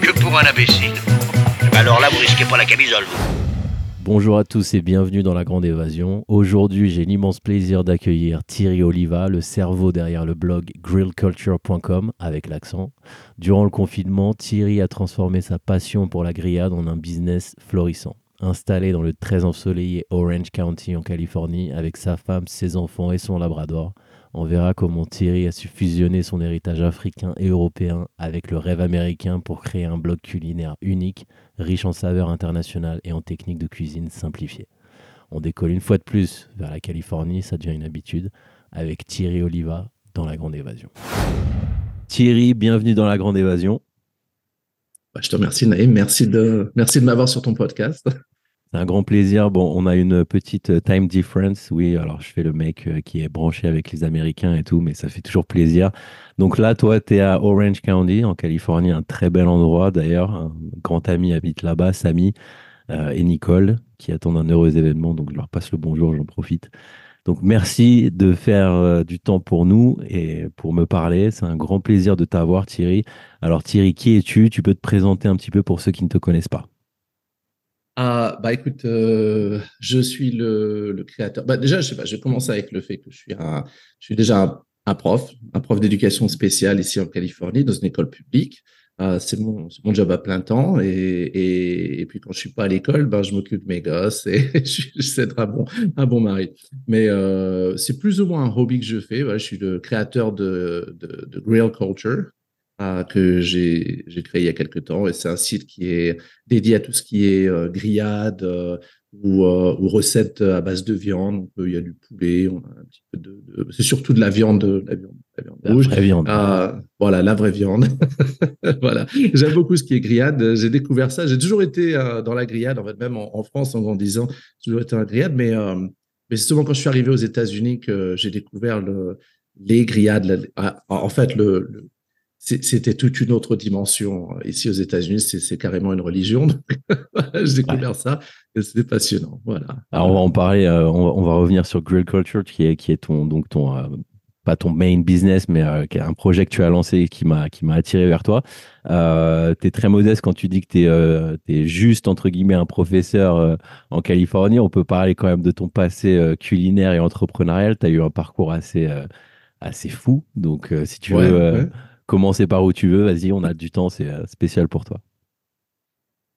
que pour un imbécile. Alors là, vous risquez pas la camisole. Bonjour à tous et bienvenue dans La Grande Évasion. Aujourd'hui, j'ai l'immense plaisir d'accueillir Thierry Oliva, le cerveau derrière le blog grillculture.com avec l'accent. Durant le confinement, Thierry a transformé sa passion pour la grillade en un business florissant. Installé dans le très ensoleillé Orange County en Californie avec sa femme, ses enfants et son labrador, on verra comment Thierry a su fusionner son héritage africain et européen avec le rêve américain pour créer un blog culinaire unique, riche en saveurs internationales et en techniques de cuisine simplifiées. On décolle une fois de plus vers la Californie, ça devient une habitude, avec Thierry Oliva dans La Grande Évasion. Thierry, bienvenue dans La Grande Évasion. Bah, je te remercie, Naïm. Merci de, merci de m'avoir sur ton podcast. C'est un grand plaisir. Bon, on a une petite euh, time difference. Oui, alors je fais le mec euh, qui est branché avec les Américains et tout, mais ça fait toujours plaisir. Donc là, toi, tu es à Orange County, en Californie, un très bel endroit d'ailleurs. Un grand ami habite là-bas, Samy euh, et Nicole, qui attendent un heureux événement. Donc je leur passe le bonjour, j'en profite. Donc merci de faire du temps pour nous et pour me parler. C'est un grand plaisir de t'avoir, Thierry. Alors Thierry, qui es-tu? Tu peux te présenter un petit peu pour ceux qui ne te connaissent pas. Ah, bah écoute, euh, je suis le, créateur. Bah, déjà, je sais pas, je vais commencer avec le fait que je suis, un, je suis déjà un, prof, un prof d'éducation spéciale ici en Californie, dans une école publique. Euh, c'est mon, mon job à plein temps. Et, et, et puis quand je suis pas à l'école, ben, je m'occupe de mes gosses et je suis- un bon, un bon mari. Mais euh, c'est plus ou moins un hobby que je fais. Voilà, je suis le créateur de, de, de Grill Culture que j'ai créé il y a quelques temps. Et c'est un site qui est dédié à tout ce qui est euh, grillade euh, ou, euh, ou recettes à base de viande. Donc, euh, il y a du poulet, on a un petit peu de, de- c'est surtout de la viande, de la viande, de la viande La rouge. vraie viande. Ah, voilà, la vraie viande. voilà. J'aime beaucoup ce qui est grillade. J'ai découvert ça. J'ai toujours été euh, dans la grillade, en fait, même en, en France, en grandissant, j'ai toujours été dans la grillade. Mais, euh, mais c'est seulement quand je suis arrivé aux États-Unis que j'ai découvert le, les grillades. La- ah, en fait, le, c'était toute une autre dimension. Ici aux États-Unis, c'est carrément une religion. J'ai découvert ça et c'était passionnant. Voilà. Alors on va en parler, euh, on, va, on va revenir sur Grill Culture qui est, qui est ton, donc ton, euh, pas ton main business, mais euh, un projet que tu as lancé et qui m'a, qui m'a attiré vers toi. Tu es très modeste quand tu dis que tu es, juste, entre guillemets, un professeur en Californie. On peut parler quand même de ton passé culinaire et entrepreneurial. Tu as eu un parcours assez, assez fou. Donc si tu Ouais, veux ouais. Commencer par où tu veux, vas-y, on a du temps, c'est euh, spécial pour toi.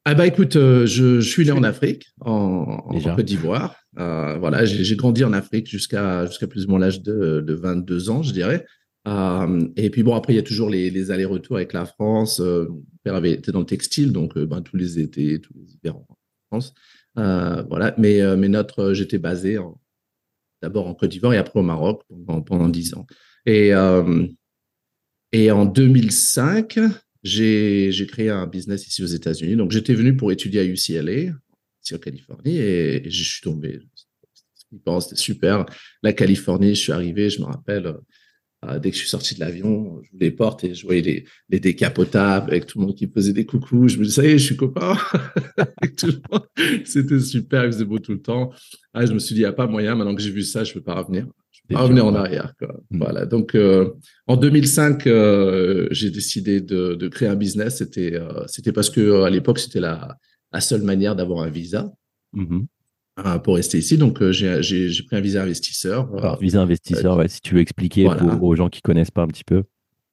Ah bah écoute, euh, je, je suis né en Afrique, en. Côte d'Ivoire. Euh, voilà, j'ai grandi en Afrique jusqu'à jusqu'à plus ou moins l'âge de, de 22 ans, je dirais. Euh, et puis bon, après, il y a toujours les, les allers-retours avec la France. Mon père avait été dans le textile, donc ben, tous les étés, tous les hivers en France. Voilà, mais, mais notre, j'étais basé d'abord en Côte d'Ivoire et après au Maroc pendant, pendant 10 ans. Et, et en 2005, j'ai créé un business ici aux États-Unis. Donc, j'étais venu pour étudier à UCLA, ici en Californie, et, je suis tombé. C'était super. La Californie, je suis arrivé, je me rappelle, euh, dès que je suis sorti de l'avion, je les portes et je voyais les, les décapotables avec tout le monde qui faisait des coucous. Je me disais, ça y est, je suis copain. C'était super, il faisait beau tout le temps. Ah, je me suis dit, il n'y a pas moyen, maintenant que j'ai vu ça, je ne peux pas revenir. Revenir en arrière. Quoi. Mm. Voilà. Donc, euh, en 2005, euh, j'ai décidé de, de créer un business. C'était euh, c'était parce que à l'époque, c'était la, la seule manière d'avoir un visa Mhm. euh, pour rester ici. Donc, j'ai pris un visa investisseur. Alors, visa investisseur, ouais, si tu veux expliquer Voilà. pour- aux gens qui connaissent pas un petit peu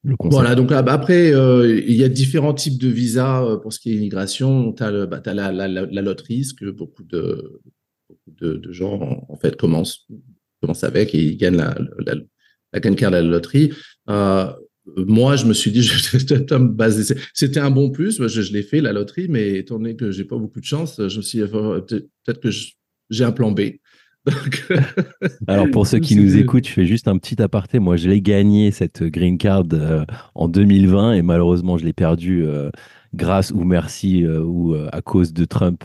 le concept. Voilà, donc ah, bah, après, euh, il y a différents types de visas euh, pour ce qui est immigration. Tu as, bah, la, la, la, la loterie, ce que beaucoup de, beaucoup de, de gens en, en fait commencent, commencent avec et ils gagnent la, la, la green card à la loterie. Euh, moi, je me suis dit, je peut-être me baser. C'était un bon plus, je, je l'ai fait, la loterie, mais étant donné que j'ai pas beaucoup de chance, je me suis dit, euh, peut-être que je- j'ai un plan B. Donc, Alors pour ceux qui nous écoutent, je fais juste un petit aparté. Moi, je l'ai gagné cette green card euh, en 2020 et malheureusement, je l'ai perdu euh, grâce ou merci euh, ou à cause de Trump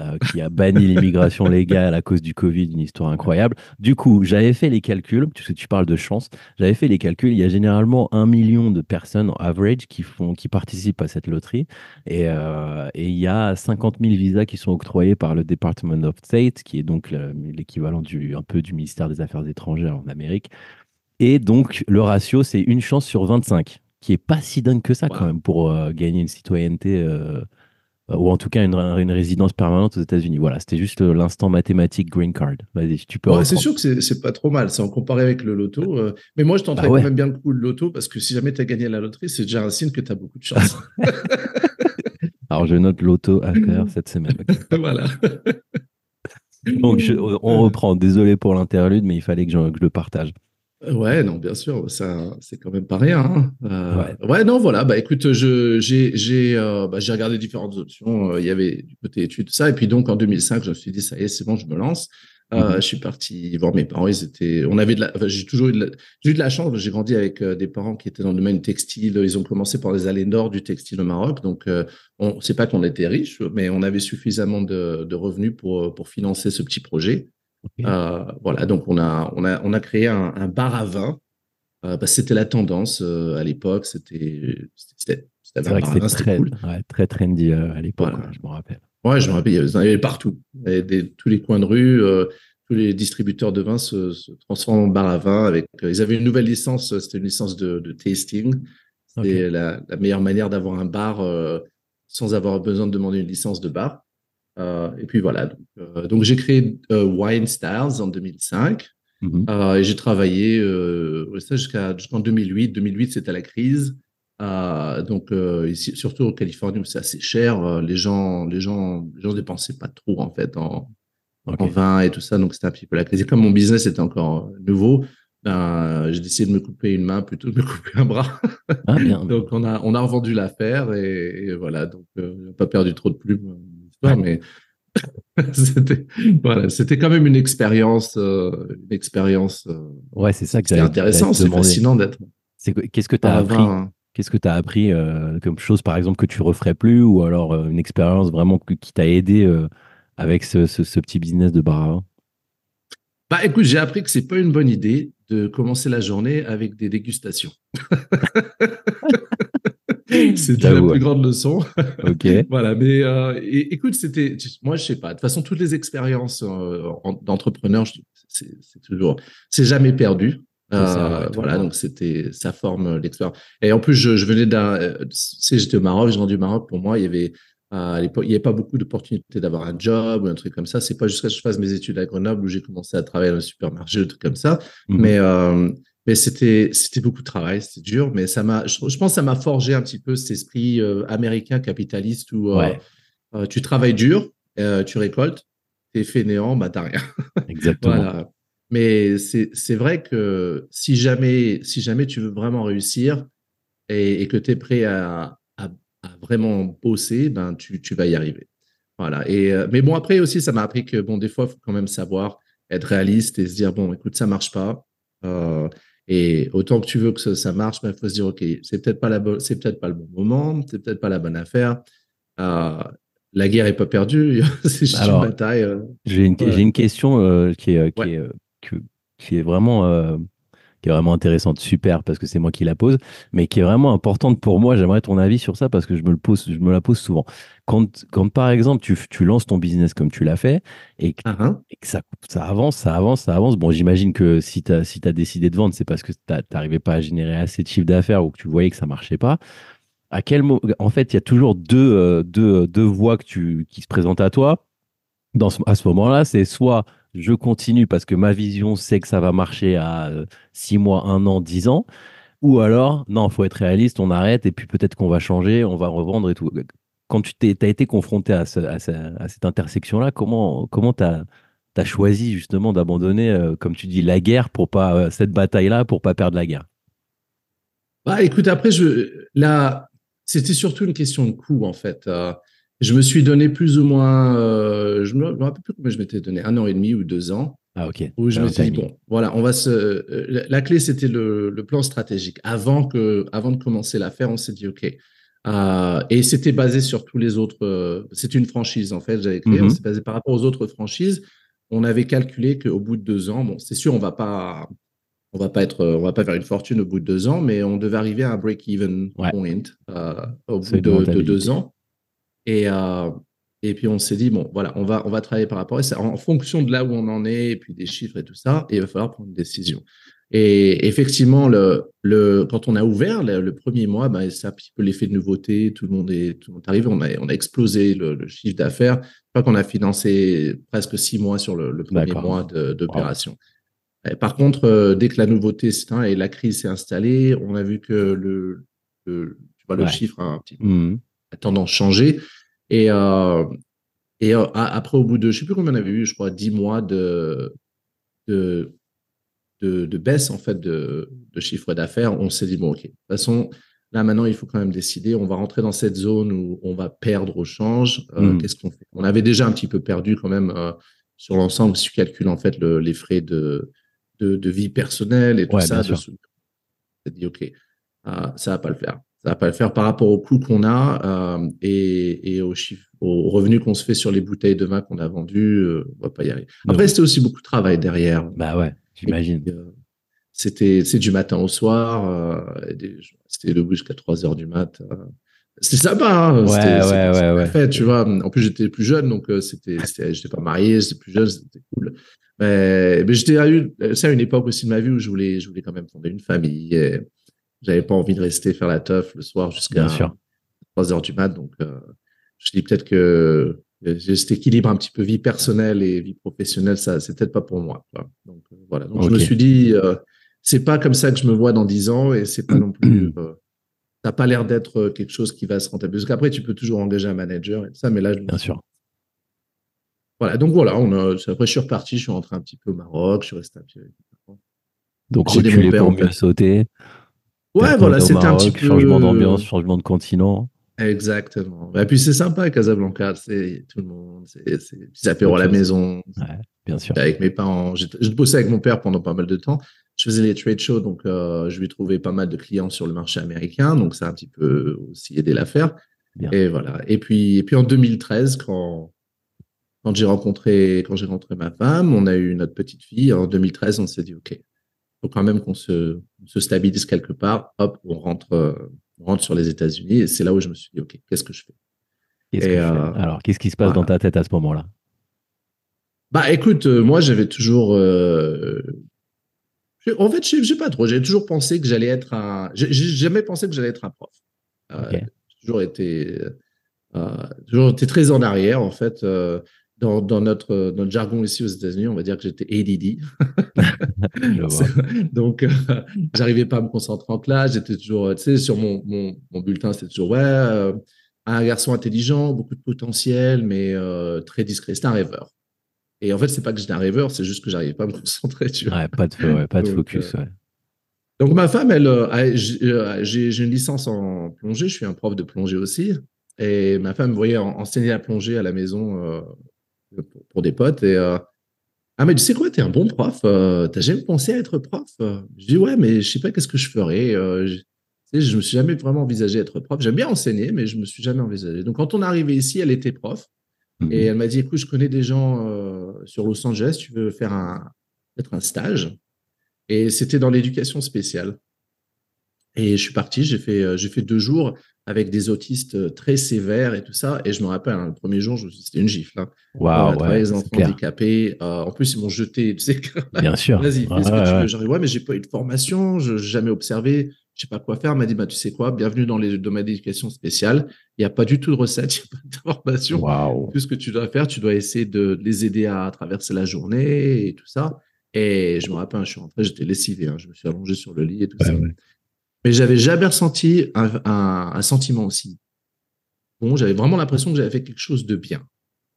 euh, qui a banni l'immigration légale à cause du Covid, une histoire incroyable. Du coup, j'avais fait les calculs, parce que tu parles de chance, j'avais fait les calculs. Il y a généralement un million de personnes en average qui font, qui participent à cette loterie et, euh, et il y a 50 000 visas qui sont octroyés par le Department of State, qui est donc le- l'équivalent du, un peu du ministère des Affaires étrangères en Amérique. Et donc, le ratio, c'est une chance sur 25, qui est pas si dingue que ça quand même pour euh, gagner une citoyenneté, euh, ou en tout cas une, une résidence permanente aux États-Unis. Voilà, c'était juste euh, l'instant mathématique green card. Vas-y, tu peux Ouais, c'est sûr que c'est- pas trop mal, c'est en comparé avec le loto. euh, mais moi, je tenterais Bah ouais. quand même bien le coup le loto parce que si jamais tu as gagné la loterie, c'est déjà un signe que tu as beaucoup de chance. Alors, je note l'auto à faire cette semaine. voilà. Donc, je- on reprend. Désolé pour l'interlude, mais il fallait que je, que je le partage. Ouais, non, bien sûr, ça, c'est quand même pas rien. hein. Euh, Ouais. ouais. non, voilà. Bah, écoute, je, j'ai, j'ai, euh, bah, j'ai regardé différentes options. Euh, Il y avait du côté études, tout ça. Et puis donc, en 2005, je me suis dit, ça y est, c'est bon, je me lance. Euh, Mhm. Je suis parti voir mes parents. Ils étaient, on avait de la, enfin, j'ai toujours eu de la, j'ai eu de la chance. J'ai grandi avec des parents qui étaient dans le domaine textile. Ils ont commencé par les allées nord du textile au Maroc. Donc, on, c'est pas qu'on était riches, mais on avait suffisamment de, de revenus pour, pour financer ce petit projet. Euh, voilà, donc on a, on a, on a créé un, un bar à vin. Euh, que c'était la tendance euh, à l'époque. C'était, que à vin, très, cool. ouais, très trendy à l'époque, Voilà. ouais, je me rappelle. Ouais, je me rappelle, il y avait, il y avait partout. Il y avait des- tous les coins de rue, euh, tous les distributeurs de vin se, se transforment en bar à vin. Avec, euh, ils avaient une nouvelle licence, c'était une licence de, de tasting. C'était la, la meilleure manière d'avoir un bar euh, sans avoir besoin de demander une licence de bar. Euh, et puis voilà. Donc, euh, donc j'ai créé euh, Wine Styles en 2005. Mhm. Et j'ai travaillé ça jusqu'en 2008. 2008, c'était la crise. Euh, donc euh, ici, surtout en Californie où c'est assez cher, euh, les gens, les gens, les gens dépensaient pas trop en fait en, en vin et tout ça. Donc c'était un petit peu la crise. Et comme mon business était encore nouveau, ben, j'ai décidé de me couper une main plutôt que de me couper un bras. Ah, bien. donc on a on a revendu l'affaire et, et voilà. Donc on n'a pas perdu trop de plumes l'histoire, mais c'était voilà, c'était quand même une expérience, euh, une expérience. euh, Ouais, c'est ça que c'est intéressant, c'est fascinant d'être C'est que- Qu'est-ce que tu as appris. Qu'est-ce que tu as appris euh, comme chose, par exemple, que tu referais plus ou alors euh, une expérience vraiment que- qui t'a aidé avec ce, ce- ce petit business de bar à vin Bah écoute, j'ai appris que c'est pas une bonne idée de commencer la journée avec des dégustations. C'était la plus grande leçon. Ok. Voilà, mais euh, et- écoute, c'était, moi je sais pas. De toute façon, toutes les expériences euh, en- d'entrepreneur, je- c'est toujours, c'est jamais perdu. Euh, voilà, donc c'était, ça forme l'expérience. Et en plus, je, je venais d'un, tu sais, j'étais au Maroc, j'ai rendu au Maroc. Pour moi, il y avait à l'époque, il n'y avait pas beaucoup d'opportunités d'avoir un job ou un truc comme ça. C'est pas jusqu'à ce que je fasse mes études à Grenoble où j'ai commencé à travailler dans le supermarché, des trucs comme ça. Mhm. Mais, euh, mais c'était, c'était beaucoup de travail, c'était dur, mais ça m'a, je, je pense que ça m'a forgé un petit peu cet esprit euh, américain capitaliste où euh, Ouais, euh, tu travailles dur, euh, tu récoltes, t'es fainéant, bah t'as rien. exactement. Voilà. Mais c'est, c'est vrai que si jamais, si jamais tu veux vraiment réussir et, et que tu es prêt à, à, à vraiment bosser, ben tu, tu vas y arriver. Voilà. Et, mais bon, après aussi, ça m'a appris que bon, des fois, il faut quand même savoir être réaliste et se dire, bon, écoute, ça marche pas. Euh, et autant que tu veux que ça, ça marche, il faut se dire, OK, c'est peut-être pas la bonne, c'est peut-être pas le bon moment, c'est peut-être pas la bonne affaire. Euh, la guerre est pas perdue, c'est juste Alors, une bataille. euh. J'ai une, j'ai une question euh, qui, est, euh, qui, Ouais. est, qui est vraiment, qui est vraiment intéressante, super, parce que c'est moi qui la pose, mais qui est vraiment importante pour moi. J'aimerais ton avis sur ça parce que je me, le pose, je me la pose souvent. Quand, quand par exemple, tu, tu lances ton business comme tu l'as fait et que, Ah, hein. et que ça, ça avance, ça avance, ça avance, bon, j'imagine que si tu as, si as décidé de vendre, c'est parce que tu n'arrivais pas à générer assez de chiffre d'affaires ou que tu voyais que ça marchait pas. À quel En fait, il y a toujours deux, euh, deux, deux voies que tu, qui se présentent à toi. Dans ce- à ce moment-là, c'est soit je continue parce que ma vision c'est que ça va marcher à 6 mois, 1 an, 10 ans, ou alors, non, faut être réaliste, on arrête et puis peut-être qu'on va changer, on va revendre et tout. Quand tu t'es, as été confronté à, à ce- à cette intersection-là, comment comment tu as, choisi justement d'abandonner, euh, comme tu dis, la guerre pour pas, euh, cette bataille-là pour pas perdre la guerre? Bah, écoute, après, je, là, c'était surtout une question de coût, en fait. Euh, Je me suis donné plus ou moins, euh, je me, me rappelle plus combien je m'étais donné, un an et demi ou deux ans. Ah, ok. Où je Un me suis dit, bon, voilà, on va se. euh, la- La clé, c'était le, le plan stratégique. Avant, que, avant de commencer l'affaire, on s'est dit, OK. Euh, et c'était basé sur tous les autres. c'était une franchise, en fait, j'avais créé. On s'est basé par rapport aux autres franchises. On avait calculé qu'au bout de deux ans, bon, c'est sûr, on va pas. On va pas être, on va pas faire une fortune au bout de deux ans, mais on devait arriver à un break-even Ouais. point au bout de deux ans. Et, euh, et puis on s'est dit, bon, voilà, on va, on va travailler par rapport à ça en fonction de là où on en est, et puis des chiffres et tout ça, et il va falloir prendre une décision. Et effectivement, le, le, quand on a ouvert le, le premier mois, ben, c'est un petit peu l'effet de nouveauté, tout le monde est, tout le monde est arrivé, on a, on a explosé le, le chiffre d'affaires. Je crois qu'on a financé presque six mois sur le, le premier mois d'opération. Par contre, euh, dès que la nouveauté s'éteint et la crise s'est installée, on a vu que le, le, tu vois, le Ouais. chiffre a un petit peu Mhm. Tendance changé. Et, euh, et euh, après, au bout de, je sais plus combien on avait eu, je crois, 10 mois de, de, de, de baisse, en fait, de, de chiffre d'affaires, on s'est dit, bon, OK, de toute façon, là, maintenant, il faut quand même décider. On va rentrer dans cette zone où on va perdre au change. Euh, Mm. Qu'est-ce qu'on fait? On avait déjà un petit peu perdu quand même sur l'ensemble, si tu calcules, en fait, le- les frais de, de, de vie personnelle et tout Ouais, ça. on s'est dit, OK, ça va pas le faire. Ça va pas le faire par rapport au coût qu'on a euh, et, et aux revenus qu'on se fait sur les bouteilles de vin qu'on a vendues. euh, on va pas y arriver. Après, c'était aussi beaucoup de travail derrière. Bah ouais, j'imagine. Euh, C'était c'est du matin au soir. euh, C'était debout jusqu'à 3 heures du mat. C'était sympa. hein, Ouais, ouais, ouais, c'était ouais. fait, tu vois. En plus, j'étais plus jeune, donc c'était, j'étais pas marié, j'étais plus jeune, c'était cool. Mais, mais j'étais à une, c'est à une époque aussi de ma vie où je voulais, je voulais quand même fonder une famille. Et j'avais pas envie de rester faire la teuf le soir jusqu'à Bien sûr. 3 heures du mat. Donc, euh, je dis peut-être que j'ai cet équilibre un petit peu vie personnelle et vie professionnelle, ça, c'est peut-être pas pour moi. quoi. Donc, euh, voilà. Donc, je me suis dit, euh, c'est pas comme ça que je me vois dans 10 ans et c'est pas non plus, euh, ça n'a pas l'air d'être euh, quelque chose qui va se rentabiliser. Parce qu'après, tu peux toujours engager un manager et tout ça, mais là, je Bien sûr. Voilà. Donc, voilà, on a, après, je suis reparti, je suis rentré un petit peu au Maroc, je suis resté un petit peu. Donc reculer pour mieux sauter. Ouais, voilà, c'était un petit peu. Changement d'ambiance, changement de continent. Exactement. Et puis, c'est sympa, Casablanca, c'est tout le monde, c'est petits apéros à la maison, Bien sûr. avec mes parents. J'ai je bossais avec mon père pendant pas mal de temps. Je faisais les trade shows, donc euh, je lui trouvais pas mal de clients sur le marché américain, donc ça a un petit peu aussi aidé l'affaire. Et voilà. Et puis, et puis en 2013, quand quand j'ai rencontré quand j'ai rencontré ma femme, on a eu notre petite fille. En 2013, on s'est dit ok, faut quand même qu'on se, stabilise quelque part. Hop, on rentre on rentre sur les États-Unis. Et c'est là où je me suis dit ok, qu'est-ce que je fais? Et, que euh, Alors, qu'est-ce qui se passe voilà. dans ta tête à ce moment-là? Bah écoute, euh, moi j'avais toujours. euh, En fait, je sais- pas trop. J'ai toujours pensé que j'allais être un. J'ai jamais pensé que j'allais être un prof. J'ai toujours été, toujours été très en arrière en fait. Dans, dans notre, dans notre jargon ici aux États-Unis, on va dire que j'étais ADD. Donc, euh, j'arrivais pas à me concentrer en classe. J'étais toujours, tu sais, sur mon, mon, mon bulletin, c'était toujours, ouais, euh, un garçon intelligent, beaucoup de potentiel, mais euh, très discret. C'était un rêveur. Et en fait, c'est pas que j'étais un rêveur, c'est juste que j'arrivais pas à me concentrer. Tu vois. Ouais, pas de, ouais, pas de Donc, focus. euh, ouais. Donc, ma femme, elle, a- j'ai une licence en plongée. Je suis un prof de plongée aussi. Et ma femme me voyait en- enseigner la plongée à la maison pour, des potes. Et euh, ah, mais tu sais quoi, t'es un bon prof. euh, T'as jamais pensé à être prof Euh, Je dis ouais, mais je sais pas qu'est-ce que je ferais. je, je me suis jamais vraiment envisagé être prof. J'aime bien enseigner, mais je me suis jamais envisagé. Donc, quand on est arrivé ici, elle était prof. Mhm. Et elle m'a dit, écoute, je connais des gens euh, sur Los Angeles, tu veux faire un, peut-être un stage? Et c'était dans l'éducation spéciale. Et je suis parti, j'ai fait, euh, j'ai fait deux jours avec des autistes euh, très sévères et tout ça. Et je me rappelle, hein, le premier jour, c'était une gifle. Hein. Travailler ouais, les enfants handicapés. Euh, en plus, ils m'ont jeté, tu sais, Bien sûr. Vas-y, fais Ouais, ce que ouais, tu ouais. veux. J'arrive, ouais, mais j'ai pas eu de formation, je n'ai jamais observé, je sais pas quoi faire. Elle m'a dit, bah, tu sais quoi, bienvenue dans les domaines d'éducation spéciale. Il n'y a pas du tout de recette, il n'y a pas de formation. Waouh. Tout ce que tu dois faire, tu dois essayer de les aider à traverser la journée et tout ça. Et je me rappelle, je suis rentré, j'étais lessivé, hein, je me suis allongé sur le lit et tout Ouais, ça. Mais j'avais jamais ressenti un, un- un sentiment aussi. Bon, j'avais vraiment l'impression que j'avais fait quelque chose de bien.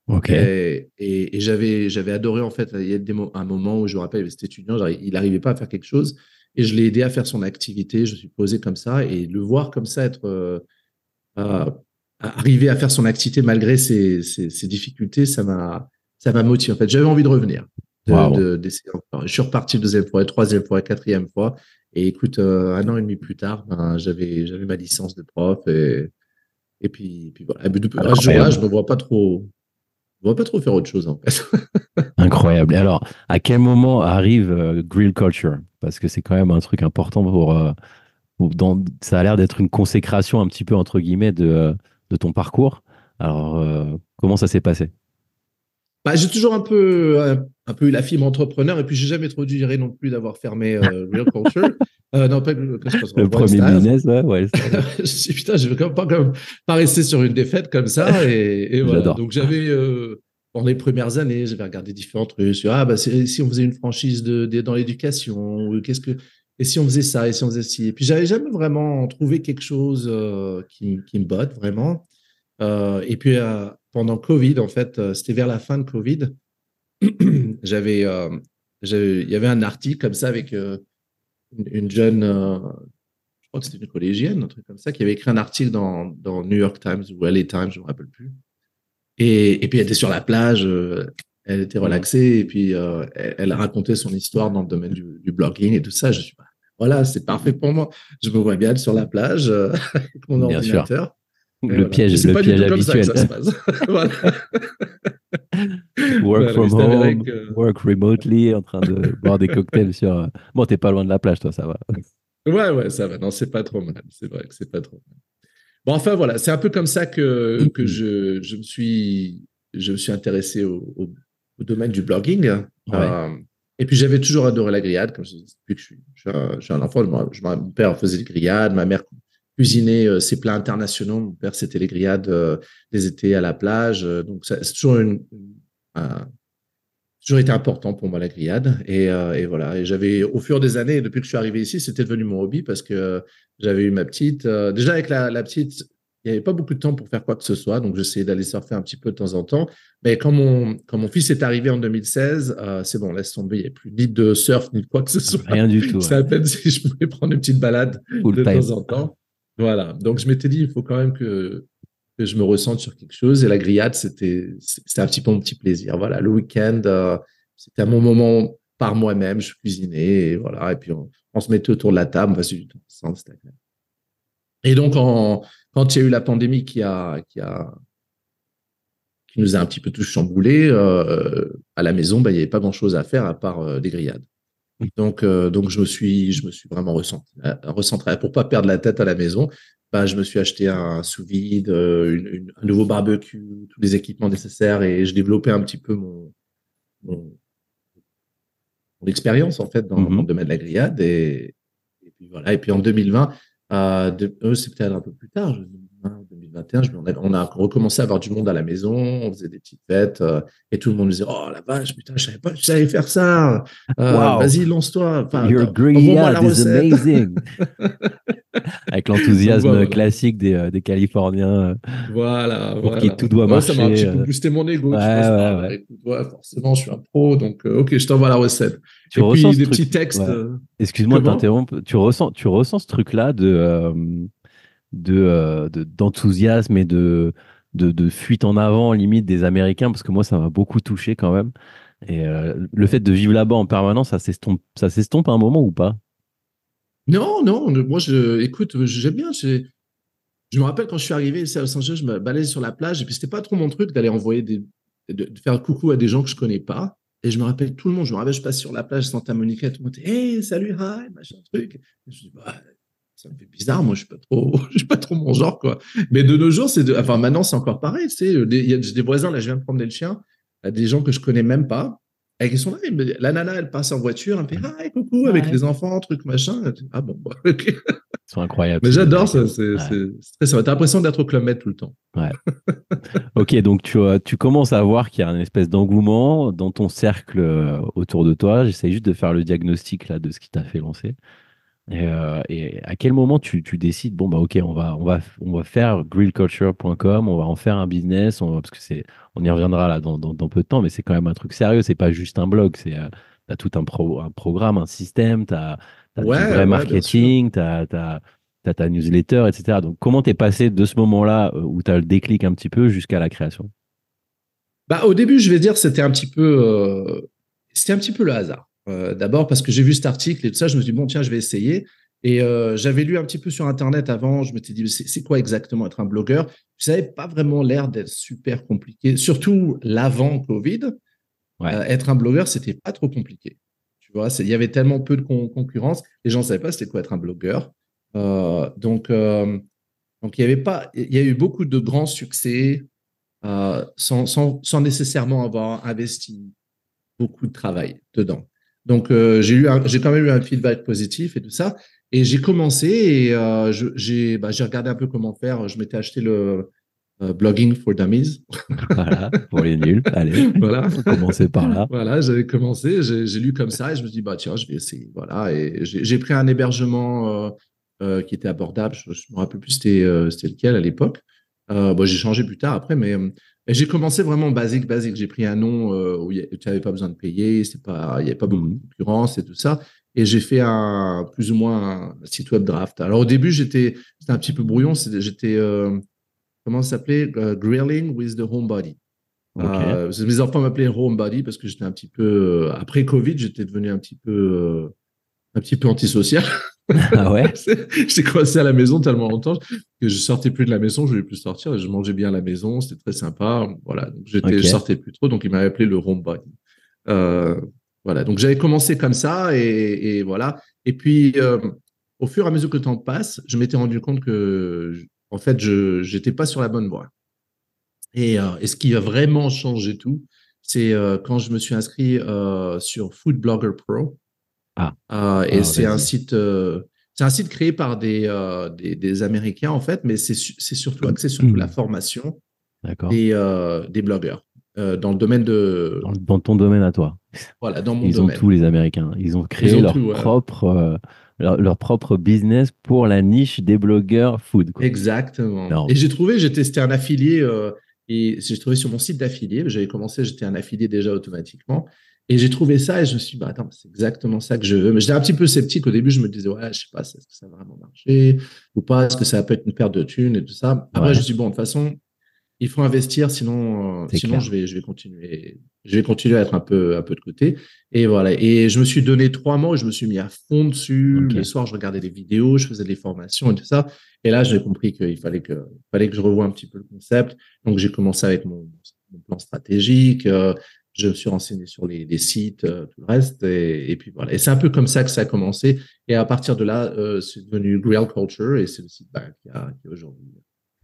Ok. Et, et- et j'avais, j'avais adoré, en fait, il y a des mo- un moment où je me rappelle, cet étudiant, il n'arrivait pas à faire quelque chose, et je l'ai aidé à faire son activité, je me suis posé comme ça, et le voir comme ça être, euh, euh, arriver à faire son activité malgré ses, ses, ses difficultés, ça m'a ça m'a motivé. En fait, j'avais envie de revenir. De, Wow. de- d'essayer encore. Je suis reparti deuxième fois, troisième fois, quatrième fois. Et écoute, euh, un an et demi plus tard, ben, j'avais j'avais ma licence de prof et et puis, puis voilà. Depuis- à ce jour-là, je me vois pas trop, je me vois pas trop faire autre chose en fait. Incroyable. Et alors, à quel moment arrive euh, Grill Culture? Parce que c'est quand même un truc important pour. euh, pour- dans, ça a l'air d'être une consécration un petit peu, entre guillemets, de, de ton parcours. Alors, euh, comment ça s'est passé? Bah, j'ai toujours un peu, un peu eu la fibre entrepreneur et puis j'ai jamais trop digéré non plus d'avoir fermé Real Culture. Euh, non, pas le, premier business, ouais. ouais je me suis dit, putain, je vais quand même pas, quand même pas rester sur une défaite comme ça. Et, et voilà. J'adore. Donc, j'avais, euh, pendant les premières années, j'avais regardé différents trucs sur, ah, bah, si on faisait une franchise de, de- dans l'éducation, qu'est-ce que, et si on faisait ça, et si on faisait ci. Et puis, j'avais jamais vraiment trouvé quelque chose euh, qui, qui me botte vraiment. Euh, et puis, pendant Covid, en fait, c'était vers la fin de Covid, j'avais, il y avait un article comme ça avec une, une jeune, euh, je crois que c'était une collégienne, un truc comme ça, qui avait écrit un article dans, dans New York Times ou LA Times, je ne me rappelle plus. Et, et puis elle était sur la plage, euh, elle était relaxée, et puis euh, elle, raconté son histoire dans le domaine du, du blogging et tout ça. Je suis dit, bah, voilà, c'est parfait pour moi. Je me vois bien sur la plage avec mon Bien sûr. ordinateur. Et Le voilà. piège, le pas du piège comme ça que habituel. ça se passe. Work from home, que- work remotely, en train de boire des cocktails sur. euh, Bon, t'es pas loin de la plage, toi, ça va. Ouais, ouais, ça va. Non, c'est pas trop mal. C'est vrai que c'est pas trop mal. Bon, enfin, voilà. C'est un peu comme ça que, que je, je me suis, je me suis intéressé au, au, au domaine du blogging. Euh, et puis, j'avais toujours adoré la grillade, comme je dis, depuis que je suis, je suis un, je suis un enfant. Mon père faisait des grillades, ma mère cuisinait euh, ses plats internationaux. Mon père, c'était les grillades euh, des étés à la plage. Donc, c'est toujours une, un- toujours été important pour moi la grillade et, euh, et voilà et j'avais au fur des années depuis que je suis arrivé ici c'était devenu mon hobby parce que j'avais eu ma petite euh, déjà avec la, la petite il n'y avait pas beaucoup de temps pour faire quoi que ce soit donc j'essayais d'aller surfer un petit peu de temps en temps mais quand mon quand mon fils est arrivé en 2016 euh, c'est bon laisse tomber il n'y a plus ni de surf ni de quoi que ce soit Rien du tout. c'est à peine si je pouvais prendre une petite balade Full de time. temps en temps. Voilà. Donc, je m'étais dit, il faut quand même que, que je me ressente sur quelque chose. Et la grillade, c'était, c'était un petit peu mon petit plaisir. Voilà. Le week-end, euh, c'était mon moment par moi-même. Je cuisinais et voilà. Et puis, on, on se mettait autour de la table, on passait du temps ensemble. Et donc, en, quand il y a eu la pandémie qui a, qui a, qui nous a un petit peu tous chamboulés, euh, à la maison, bah, il n'y avait pas grand-chose à faire à part euh, des grillades. Donc, euh, donc je me suis, je me suis vraiment recentré, recentré. Pour pas perdre la tête à la maison, bah, je me suis acheté un sous-vide, euh, un nouveau barbecue, tous les équipements nécessaires et je développais un petit peu mon, mon, mon expérience en fait dans, Mhm. dans le domaine de la grillade et, et puis voilà. Et puis en 2020, euh, de- euh, c'est peut-être un peu plus tard, 2020, 2021, je- on a, on a recommencé à avoir du monde à la maison, on faisait des petites fêtes euh, et tout le monde nous disait oh la vache putain je savais pas que tu savais faire ça, Euh, Wow. vas-y lance-toi. Enfin, Your grillade is amazing. Avec l'enthousiasme voilà. classique des, euh, des Californiens. euh, Voilà. Pour voilà. qui tout doit Ouais, Ça m'a un marcher, petit peu euh. boosté mon ego. Ouais, ouais, ouais. forcément, je suis un pro, donc euh, ok, je t'envoie la recette. Tu et ressens puis ce des truc- petits textes. euh, Excuse-moi de t'interrompre. Tu ressens, tu ressens ce truc-là de, euh, de, de- d'enthousiasme et de, de, de fuite en avant, limite, des Américains, parce que moi, ça m'a beaucoup touché quand même. Et le fait de vivre là-bas en permanence, ça s'estompe, ça s'estompe à un moment ou pas? Non, non, moi, je, écoute, j'aime bien. Je me rappelle quand je suis arrivé ici à Los Angeles, je me baladais sur la plage et puis c'était pas trop mon truc d'aller envoyer des, de, faire coucou à des gens que je connais pas. Et je me rappelle tout le monde, je me rappelle, je passe sur la plage Santa Monica, tout le monde hey, salut, hi, machin truc. Et je dis, bah, ça me fait bizarre, moi, je suis pas trop, suis pas trop mon genre, quoi. Mais de nos jours, c'est enfin, maintenant, c'est encore pareil, tu sais, il y a des voisins, là, je viens de promener le chien, à des gens que je connais même pas. Et sont là, la nana, elle passe en voiture, elle me fait, hi, coucou, avec Ouais. les enfants, truc, machin. Ah bon, bah, ok. Ils sont incroyables. Mais j'adore ça, c'est Ouais. très sympa. T'as l'impression d'être au Club Med tout le temps. Ok, donc tu, euh, tu commences à voir qu'il y a une espèce d'engouement dans ton cercle euh, autour de toi. J'essaie juste de faire le diagnostic là, de ce qui t'a fait lancer. Et, euh, et à quel moment tu, tu décides, bon, bah ok, on va, on va, on va faire grillculture.com, on va en faire un business, on parce que c'est, on y reviendra là dans, dans, dans peu de temps, mais c'est quand même un truc sérieux, c'est pas juste un blog, c'est, euh, t'as tout un, pro, un programme, un système, t'as, t'as Ouais, du vrai marketing, t'as, t'as, ta newsletter, etc. Donc, comment tu es passé de ce moment-là euh, où tu as le déclic un petit peu jusqu'à la création? Bah, Au début, je vais dire, c'était un petit peu, euh, c'était un petit peu le hasard. Euh, d'abord parce que j'ai vu cet article et tout ça, je me suis dit, bon, tiens, je vais essayer. Et j'avais lu un petit peu sur Internet avant, je me suis dit, c'est quoi exactement être un blogueur? Ça n'avait pas vraiment l'air d'être super compliqué, surtout l'avant Covid. être un blogueur, c'était pas trop compliqué. Tu vois, il y avait tellement peu de concurrence, les gens ne savaient pas c'était quoi être un blogueur. Euh, donc, euh, donc il y avait pas, il y a eu beaucoup de grands succès euh, sans, sans, sans, nécessairement avoir investi beaucoup de travail dedans. Donc j'ai eu, j'ai quand même eu un feedback positif et tout ça. Et j'ai commencé et j'ai, bah, j'ai regardé un peu comment faire. Je m'étais acheté le Blogging for Dummies. voilà, pour les nuls. Allez, voilà. on commencer par là. Voilà, j'avais commencé, j'ai, lu comme ça et je me suis dit, bah, tiens, je vais essayer. Voilà, et j'ai, pris un hébergement euh, qui était abordable. Je ne me rappelle plus c'était euh, lequel à l'époque. Euh, bon, j'ai changé plus tard après, mais j'ai commencé vraiment basique, basique. J'ai pris un nom où tu n'avais pas besoin de payer, pas, il n'y avait pas beaucoup de concurrence et tout ça. Et j'ai fait un plus ou moins un site web draft. Alors au début, j'étais un petit peu brouillon. J'étais comment ça s'appelait? Grilling with the Homebody. Okay. mes enfants m'appelaient Homebody parce que j'étais un petit peu après Covid, j'étais devenu un petit peu un petit peu antisocial. Ah ouais? J'ai commencé à la maison tellement longtemps que je sortais plus de la maison, je voulais plus sortir je mangeais bien à la maison, c'était très sympa. Voilà, donc j'étais, je sortais plus trop, donc il m'avait appelé le homebody. Euh, voilà, donc j'avais commencé comme ça et, voilà. Et puis, euh, au fur et à mesure que le temps passe, je m'étais rendu compte que, en fait, je n'étais pas sur la bonne voie. Et, euh, et, ce qui a vraiment changé tout, c'est quand je me suis inscrit sur Food Blogger Pro. Ah. Euh, et ah, c'est un site, euh, c'est un site créé par des, euh, des, des, Américains en fait, mais c'est surtout axé sur la formation des, des blogueurs dans le domaine de. Dans, ton domaine à toi. Voilà, dans mon Ils ont tous les Américains. Ils ont créé leur propre. Leur, propre business pour la niche des blogueurs food. Exactement. Et j'ai trouvé, j'ai testé un affilié et j'ai trouvé sur mon site d'affilié, j'avais commencé, j'étais un affilié déjà automatiquement. Et j'ai trouvé ça et je me suis dit, bah, attends, c'est exactement ça que je veux. Mais j'étais un petit peu sceptique au début. Je me disais, ouais, je sais pas, est-ce que ça va vraiment marcher ou pas? Est-ce que ça peut être une perte de thunes et tout ça? Après, je me suis dit, bon, de toute façon, il faut investir, sinon, euh, sinon je vais, je vais continuer, je vais continuer à être un peu, un peu de côté. Et voilà. Et je me suis donné trois mois où je me suis mis à fond dessus. Le soir, je regardais des vidéos, je faisais des formations et tout ça. Et là, j'ai compris qu'il fallait que, fallait que je revoie un petit peu le concept. Donc, j'ai commencé avec mon, mon plan stratégique. Euh, je me suis renseigné sur les, sites, euh, tout le reste, et, puis voilà. Et c'est un peu comme ça que ça a commencé. Et à partir de là, euh, c'est devenu Grill Culture, et c'est le site bah, qui, a, aujourd'hui.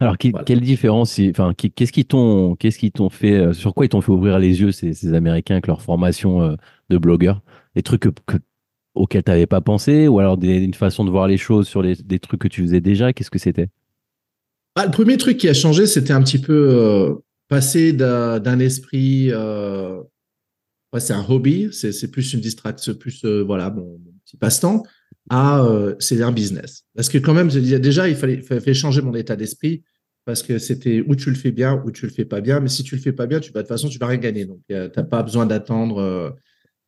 Alors, quelle différence, enfin, qu'est-ce qui t'ont, qu'est-ce qui t'ont fait, euh, sur quoi ils t'ont fait ouvrir les yeux ces, Américains avec leur formation de blogueurs, des trucs auxquels tu n'avais pas pensé, ou alors des, une façon de voir les choses sur des trucs que tu faisais déjà, qu'est-ce que c'était? Bah, Le premier truc qui a changé, c'était un petit peu passer d'un esprit, euh, c'est un hobby, c'est plus une distraction, plus euh, voilà mon, petit passe-temps, à euh, c'est un business. Parce que quand même, déjà, il fallait, changer mon état d'esprit parce que c'était où tu le fais bien, ou tu le fais pas bien. Mais si tu le fais pas bien, tu, bah, de toute façon, tu vas rien gagner. Donc, tu n'as pas besoin d'attendre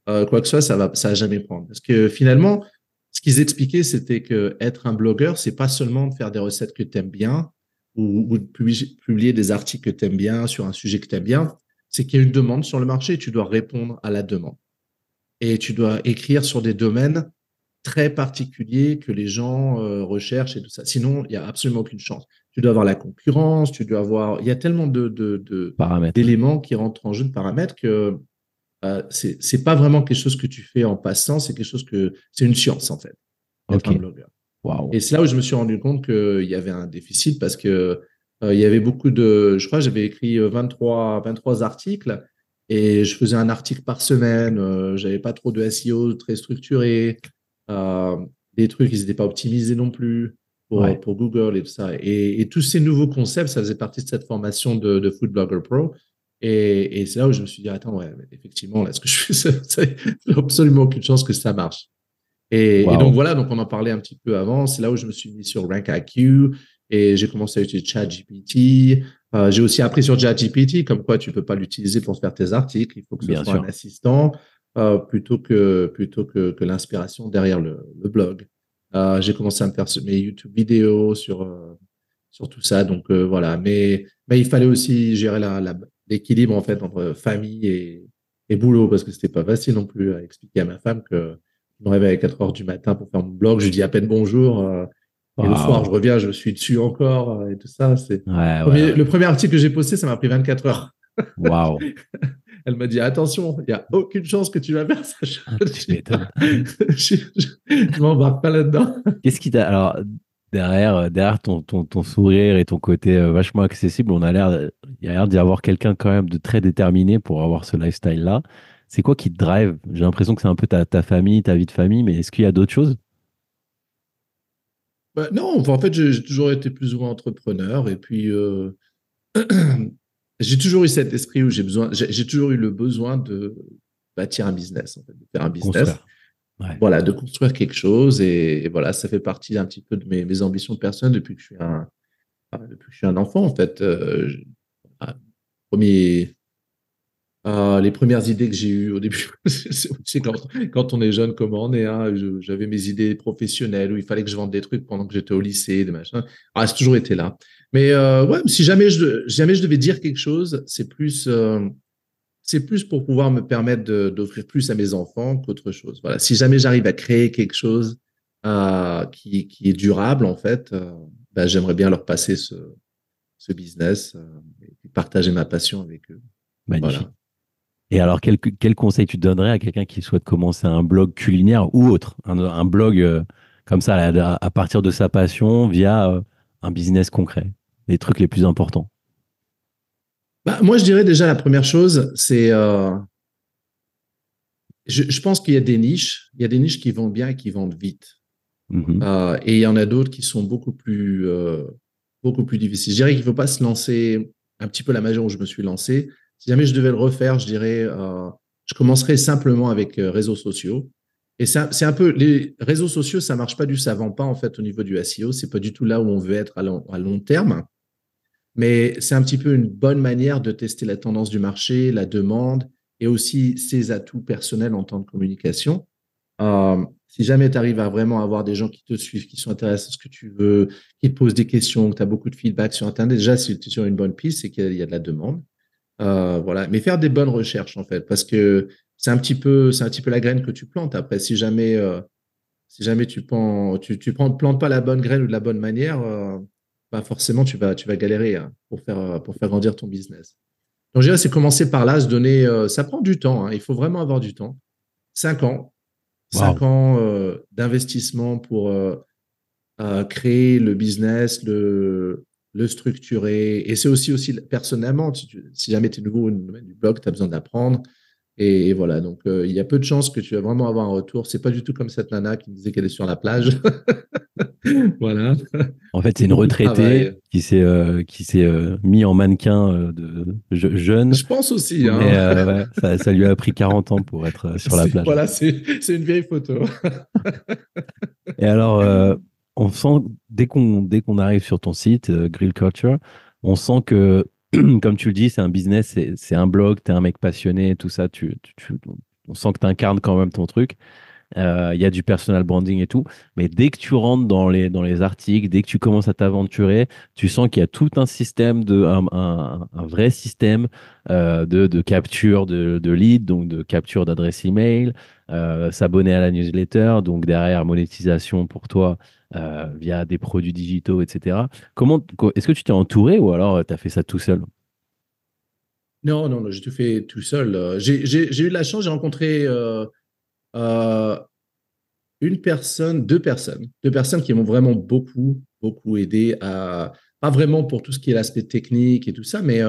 quoi que ce soit, ça va, ça va jamais prendre. Parce que finalement, ce qu'ils expliquaient, c'était que être un blogueur, c'est pas seulement de faire des recettes que tu aimes bien, ou, de publier, des articles que tu aimes bien sur un sujet que tu aimes bien, c'est qu'il y a une demande sur le marché et tu dois répondre à la demande. Et tu dois écrire sur des domaines très particuliers que les gens euh, recherchent et tout ça. Sinon, il n'y a absolument aucune chance. Tu dois avoir la concurrence, tu dois avoir. Il y a tellement de, de, d'éléments qui rentrent en jeu de paramètres que euh, c'est, c'est pas vraiment quelque chose que tu fais en passant, c'est quelque chose que c'est une science en fait. Être un blogueur. Et c'est là où je me suis rendu compte qu'il y avait un déficit parce que euh, il y avait beaucoup de, je crois, j'avais écrit 23, euh, 23 articles et je faisais un article par semaine. Euh, j'avais pas trop de SEO très structuré. Euh, des trucs, ils n'étaient pas optimisés non plus pour, pour Google et tout ça. Et, et, tous ces nouveaux concepts, ça faisait partie de cette formation de, de Food Blogger Pro. Et, et c'est là où je me suis dit, attends, ouais, effectivement, là, ce que je fais, c'est absolument aucune chance que ça marche. Et, donc voilà, donc on en parlait un petit peu avant. C'est là où je me suis mis sur RankIQ et j'ai commencé à utiliser ChatGPT. Euh, j'ai aussi appris sur ChatGPT comme quoi tu peux pas l'utiliser pour faire tes articles. Il faut que ce soit un assistant euh, plutôt que plutôt que, que l'inspiration derrière le, le blog. Euh, j'ai commencé à me faire mes YouTube vidéos sur, sur tout ça. Donc voilà. Mais, mais il fallait aussi gérer l'équilibre en fait entre famille et, et boulot parce que c'était pas facile non plus à expliquer à ma femme que je me réveille à 4 heures du matin pour faire mon blog. Je lui dis à peine bonjour. Et le soir, je reviens, je suis dessus encore et tout ça. C'est le premier article que j'ai posté, ça m'a pris 24 heures. Waouh. Elle m'a dit attention, il n'y a aucune chance que tu vas faire ça. Je, je, m'embarque pas là-dedans. Qu'est-ce qui t'a alors derrière derrière ton, ton, ton, sourire et ton côté euh, vachement accessible, on a l'air il y a l'air d'y avoir quelqu'un quand même de très déterminé pour avoir ce lifestyle là. C'est quoi qui te drive? J'ai l'impression que c'est un peu ta, ta famille, ta vie de famille, mais est-ce qu'il y a d'autres choses? Bah, non, en fait, j'ai toujours été plus ou moins entrepreneur et puis euh, j'ai toujours eu cet esprit où j'ai besoin, j'ai toujours eu le besoin de bâtir un business, en fait, de faire un business. Voilà, de construire quelque chose et, voilà, ça fait partie un petit peu de mes, mes, ambitions personnelles depuis que je suis un, depuis que je suis un enfant, en fait. Euh, premier, euh, les premières idées que j'ai eues au début, c'est quand, quand, on est jeune, comment on est. Hein, J'avais mes idées professionnelles où il fallait que je vende des trucs pendant que j'étais au lycée, des machins. Ah, c'est toujours été là. Mais euh, ouais, si jamais je, jamais je devais dire quelque chose, c'est plus, euh, c'est plus pour pouvoir me permettre d'offrir plus à mes enfants qu'autre chose. Voilà. Si jamais j'arrive à créer quelque chose euh, qui, qui, est durable, en fait, euh, ben, j'aimerais bien leur passer ce, ce business et partager ma passion avec eux. Voilà. Et alors, quel, quel, conseil tu donnerais à quelqu'un qui souhaite commencer un blog culinaire ou autre, un, blog euh, comme ça, à, partir de sa passion, via euh, un business concret, les trucs les plus importants? Bah, Moi, je dirais déjà la première chose, c'est... Euh, je, je, pense qu'il y a des niches, il y a des niches qui vendent bien et qui vendent vite. Mm-hmm. et il y en a d'autres qui sont beaucoup plus, beaucoup plus difficiles. Je dirais qu'il ne faut pas se lancer un petit peu la magie où je me suis lancé si jamais je devais le refaire, je dirais, euh, je commencerais simplement avec euh, réseaux sociaux. Et c'est un peu les réseaux sociaux, ça marche pas du savant pas en fait au niveau du SEO. C'est pas du tout là où on veut être à long, à long terme. Mais c'est un petit peu une bonne manière de tester la tendance du marché, la demande et aussi ses atouts personnels en temps de communication. Euh, si jamais tu arrives à vraiment avoir des gens qui te suivent, qui sont intéressés à ce que tu veux, qui te posent des questions, que tu as beaucoup de feedback sur Internet, déjà, si tu es sur une bonne piste, c'est qu'il y a de la demande. Euh, voilà, mais faire des bonnes recherches en fait, parce que c'est un petit peu, c'est un petit peu la graine que tu plantes. Après, si jamais, euh, si jamais tu prends, tu, tu prends, plantes pas la bonne graine ou de la bonne manière, euh, bah forcément tu vas, tu vas galérer hein, pour faire, pour faire grandir ton business. Donc, je dirais, c'est commencer par là, se donner, ça prend du temps. Hein, il faut vraiment avoir du temps. Cinq ans, cinq ans d'investissement pour créer le business, le le structurer. Et c'est aussi, aussi personnellement, si, jamais tu es nouveau au domaine du blog, tu as besoin d'apprendre. Et, voilà, donc euh, il y a peu de chances que tu vas vraiment avoir un retour. C'est pas du tout comme cette nana qui me disait qu'elle est sur la plage. voilà. En fait, c'est une retraitée qui s'est euh, qui s'est euh, mis en mannequin de jeune. Je pense aussi. Hein. ça, ça, lui a pris 40 ans pour être sur la plage. Voilà, c'est une vieille photo. et alors, on sent, dès qu'on dès qu'on arrive sur ton site, euh, Grill Culture, on sent que, comme tu le dis, c'est un business, c'est un blog, tu es un mec passionné, tout ça, tu, on sent que tu incarnes quand même ton truc. Euh, il y a du personal branding et tout. Mais dès que tu rentres dans les, dans les articles, dès que tu commences à t'aventurer, tu sens qu'il y a tout un système, de, un, vrai système euh, de, de, capture de, de lead, donc de capture d'adresse email, s'abonner à la newsletter, donc derrière monétisation pour toi euh, via des produits digitaux, etc. Comment, est-ce que tu t'es entouré ou alors euh, tu as fait ça tout seul? Non, non, non, j'ai tout fait tout seul. J'ai eu de la chance, j'ai rencontré euh, une personne, deux personnes, deux personnes qui m'ont vraiment beaucoup, beaucoup aidé à, pas vraiment pour tout ce qui est l'aspect technique et tout ça, mais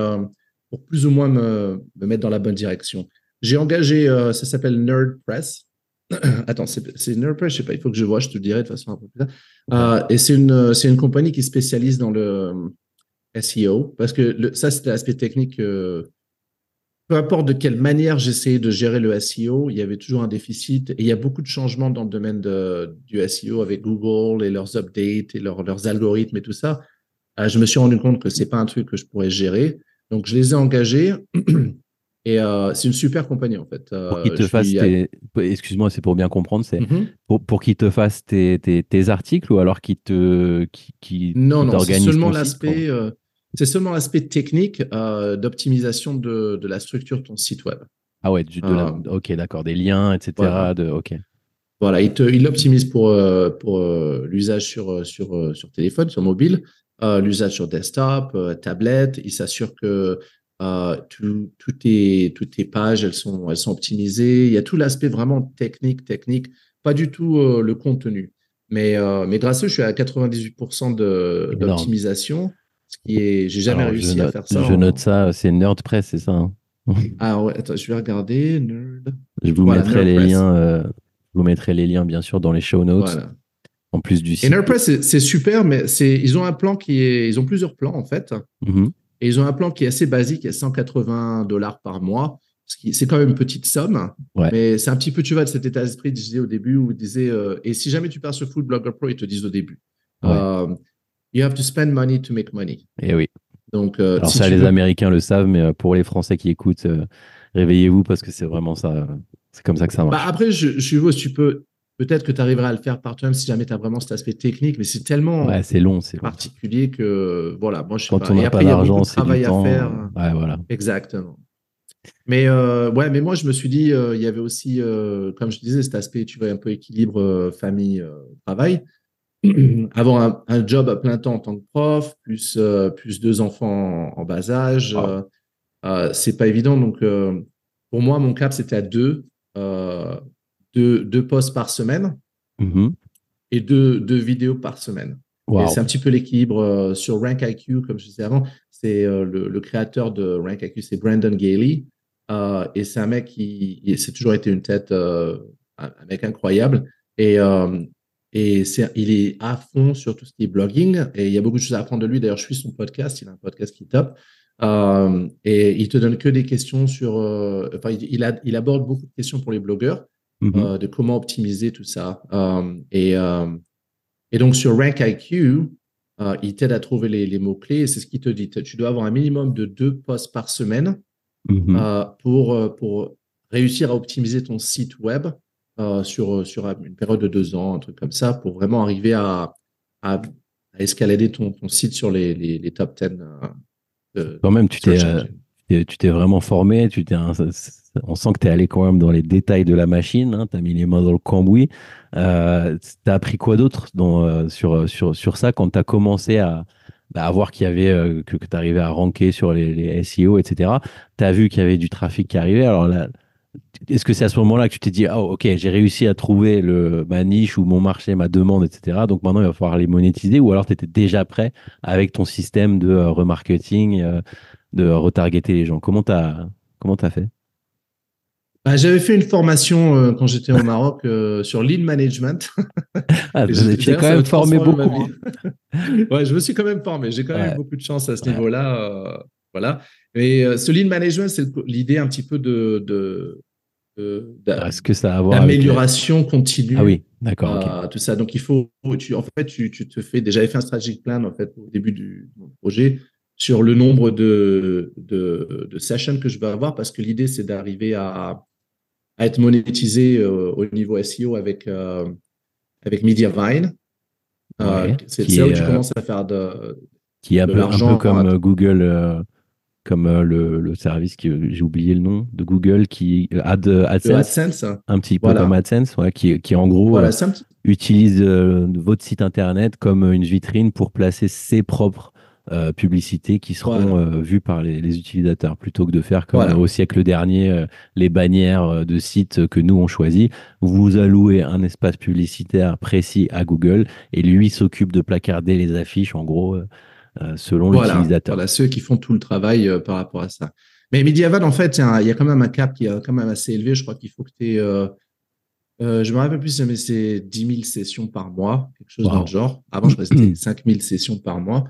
pour plus ou moins me, mettre dans la bonne direction. J'ai engagé, ça s'appelle Nerd Press. Attends, c'est NerdPress, je sais pas, il faut que je vois, je te le dirai de façon un peu plus tard. Euh, et c'est une, une compagnie qui spécialise dans le euh, SEO, parce que ça, c'était l'aspect technique. Euh, peu importe de quelle manière j'essayais de gérer le SEO, il y avait toujours un déficit. Et il y a beaucoup de changements dans le domaine du SEO avec Google et leurs updates et leurs algorithmes et tout ça. je me suis rendu compte que c'est pas un truc que je pourrais gérer. Donc, je les ai engagés. Et euh, c'est une super compagnie en fait. Pour qu'ils te fassent tes... Excuse-moi, c'est pour bien comprendre, c'est mm-hmm. pour, pour qu'ils te fassent tes, tes, articles ou alors qu'ils te qui, qui Non, non, c'est seulement l'aspect c'est seulement l'aspect technique d'optimisation de, de, la structure de ton site web. Ah ouais, de ok, d'accord, des liens, etc. De, ok. Voilà, il l'optimise pour, euh, pour euh, l'usage sur, euh, sur, sur téléphone, sur mobile, l'usage sur desktop, tablette. Il s'assure que tout, toutes, tes, toutes tes pages, elles sont, elles sont optimisées. Il y a tout l'aspect vraiment technique, technique, pas du tout le contenu. Mais, mais grâce à eux, je suis à 98% d'optimisation, ce qui est, j'ai jamais réussi à faire ça. Je note ça, c'est NerdPress, c'est ça hein ah ouais, attends, je vais regarder. Je vous mettrai les liens. Euh, vous mettrai les liens bien sûr dans les show notes. En plus du site. Et NerdPress, c'est super, mais c'est ils ont un plan qui est, ils ont plusieurs plans en fait. Mm-hmm. Et ils ont un plan qui est assez basique, à 180 dollars par mois. C'est quand même une petite somme, mais c'est un petit peu, tu vois, de cet état d'esprit, je disais au début, où ils disaient, euh, et si jamais tu pars sur Food Blogger Pro, ils te disent au début, euh, you have to spend money to make money. Et eh oui. Donc, euh, Alors ça, les Américains le savent, mais pour les Français qui écoutent, réveillez-vous parce que c'est vraiment ça. C'est comme ça que ça marche. Bah, après, je, je suppose tu peux. Peut-être que tu arriveras à le faire par toi-même si jamais tu as vraiment cet aspect technique, mais c'est tellement ouais, c'est long, c'est particulier que voilà. Moi, je sais Quand pas. on n'a pas d'argent, c'est travail à faire. Ouais, voilà. Exactement. Mais ouais, mais moi je me suis dit, il y avait aussi, comme je disais, cet aspect, tu vois, un peu équilibre famille travail. avoir un, job à plein temps en tant que prof, plus, euh, plus deux enfants en, bas âge, euh, euh, c'est pas évident. Donc, pour moi, mon cap, c'était à deux, deux, deux, postes par semaine mm-hmm. et deux, deux vidéos par semaine. C'est un petit peu l'équilibre sur Rank IQ, comme je disais avant. C'est le, créateur de Rank IQ, c'est Brandon Gailey. et c'est un mec qui, c'est toujours été une tête, un, mec incroyable. Et, et il est à fond sur tout ce qui est blogging et il y a beaucoup de choses à apprendre de lui. D'ailleurs, je suis son podcast. Il a un podcast qui est top. Euh, et il te donne que des questions sur. Euh, enfin, il, a, il, aborde beaucoup de questions pour les blogueurs mm-hmm. euh, de comment optimiser tout ça. et, et donc, sur Rank IQ, il t'aide à trouver les, les mots-clés et c'est ce qu'il te dit. Tu dois avoir un minimum de deux posts par semaine mm-hmm. pour, pour réussir à optimiser ton site web euh, sur, sur une période de deux ans, un truc comme ça, pour vraiment arriver à, à, escalader ton, ton, site sur les, les, les top 10. Euh, quand même, tu t'es, euh, tu t'es vraiment formé, tu t'es, on sent que tu es allé quand même dans les détails de la machine, hein, tu as mis les mains dans le cambouis. Euh, tu as appris quoi d'autre dans, sur, sur, sur ça quand tu as commencé à, bah, à voir qu'il y avait, que, que tu arrivais à ranker sur les, les SEO, etc. Tu as vu qu'il y avait du trafic qui arrivait? Alors là, est-ce que c'est à ce moment-là que tu t'es dit, oh, ok, j'ai réussi à trouver le, ma niche ou mon marché, ma demande, etc. Donc maintenant, il va falloir les monétiser ou alors tu étais déjà prêt avec ton système de euh, remarketing, euh, de retargeter les gens. Comment tu as, comment as fait? Bah, J'avais fait une formation euh, quand j'étais au Maroc sur lead management. ah, tu quand même formé beaucoup. ouais, je me suis quand même formé. J'ai quand même beaucoup de chance à ce niveau-là. voilà. Mais ce lead management, c'est l'idée un petit peu de, de est-ce que ça a à voir L'amélioration continue. Ah oui, d'accord. Euh, tout ça. Donc, il faut, tu, en fait, tu, tu te fais, déjà, fait un strategic plan, en fait, au début du, projet sur le nombre de, de, de, sessions que je vais avoir parce que l'idée, c'est d'arriver à, à, être monétisé euh, au niveau SEO avec, euh, avec MediaVine. c'est là où tu commences à faire de, qui est un, peu, un peu comme Google comme euh, le, le, service qui j'ai oublié le nom de Google qui euh, Ad, AdSense, un petit peu comme AdSense ouais, qui, qui en gros euh, utilise votre site internet comme une vitrine pour placer ses propres publicités qui seront vues par les, les, utilisateurs plutôt que de faire comme au siècle dernier les bannières de sites que nous on choisit. Vous allouez un espace publicitaire précis à Google et lui s'occupe de placarder les affiches en gros euh, selon l'utilisateur. Voilà, ceux qui font tout le travail euh, par rapport à ça. Mais Mediaval, en fait, il y, a quand même un cap qui est quand même assez élevé. Je crois qu'il faut que tu aies. Euh, je me rappelle plus, mais c'est 10 000 sessions par mois, quelque chose dans le genre. Avant, je restais 5 000 sessions par mois.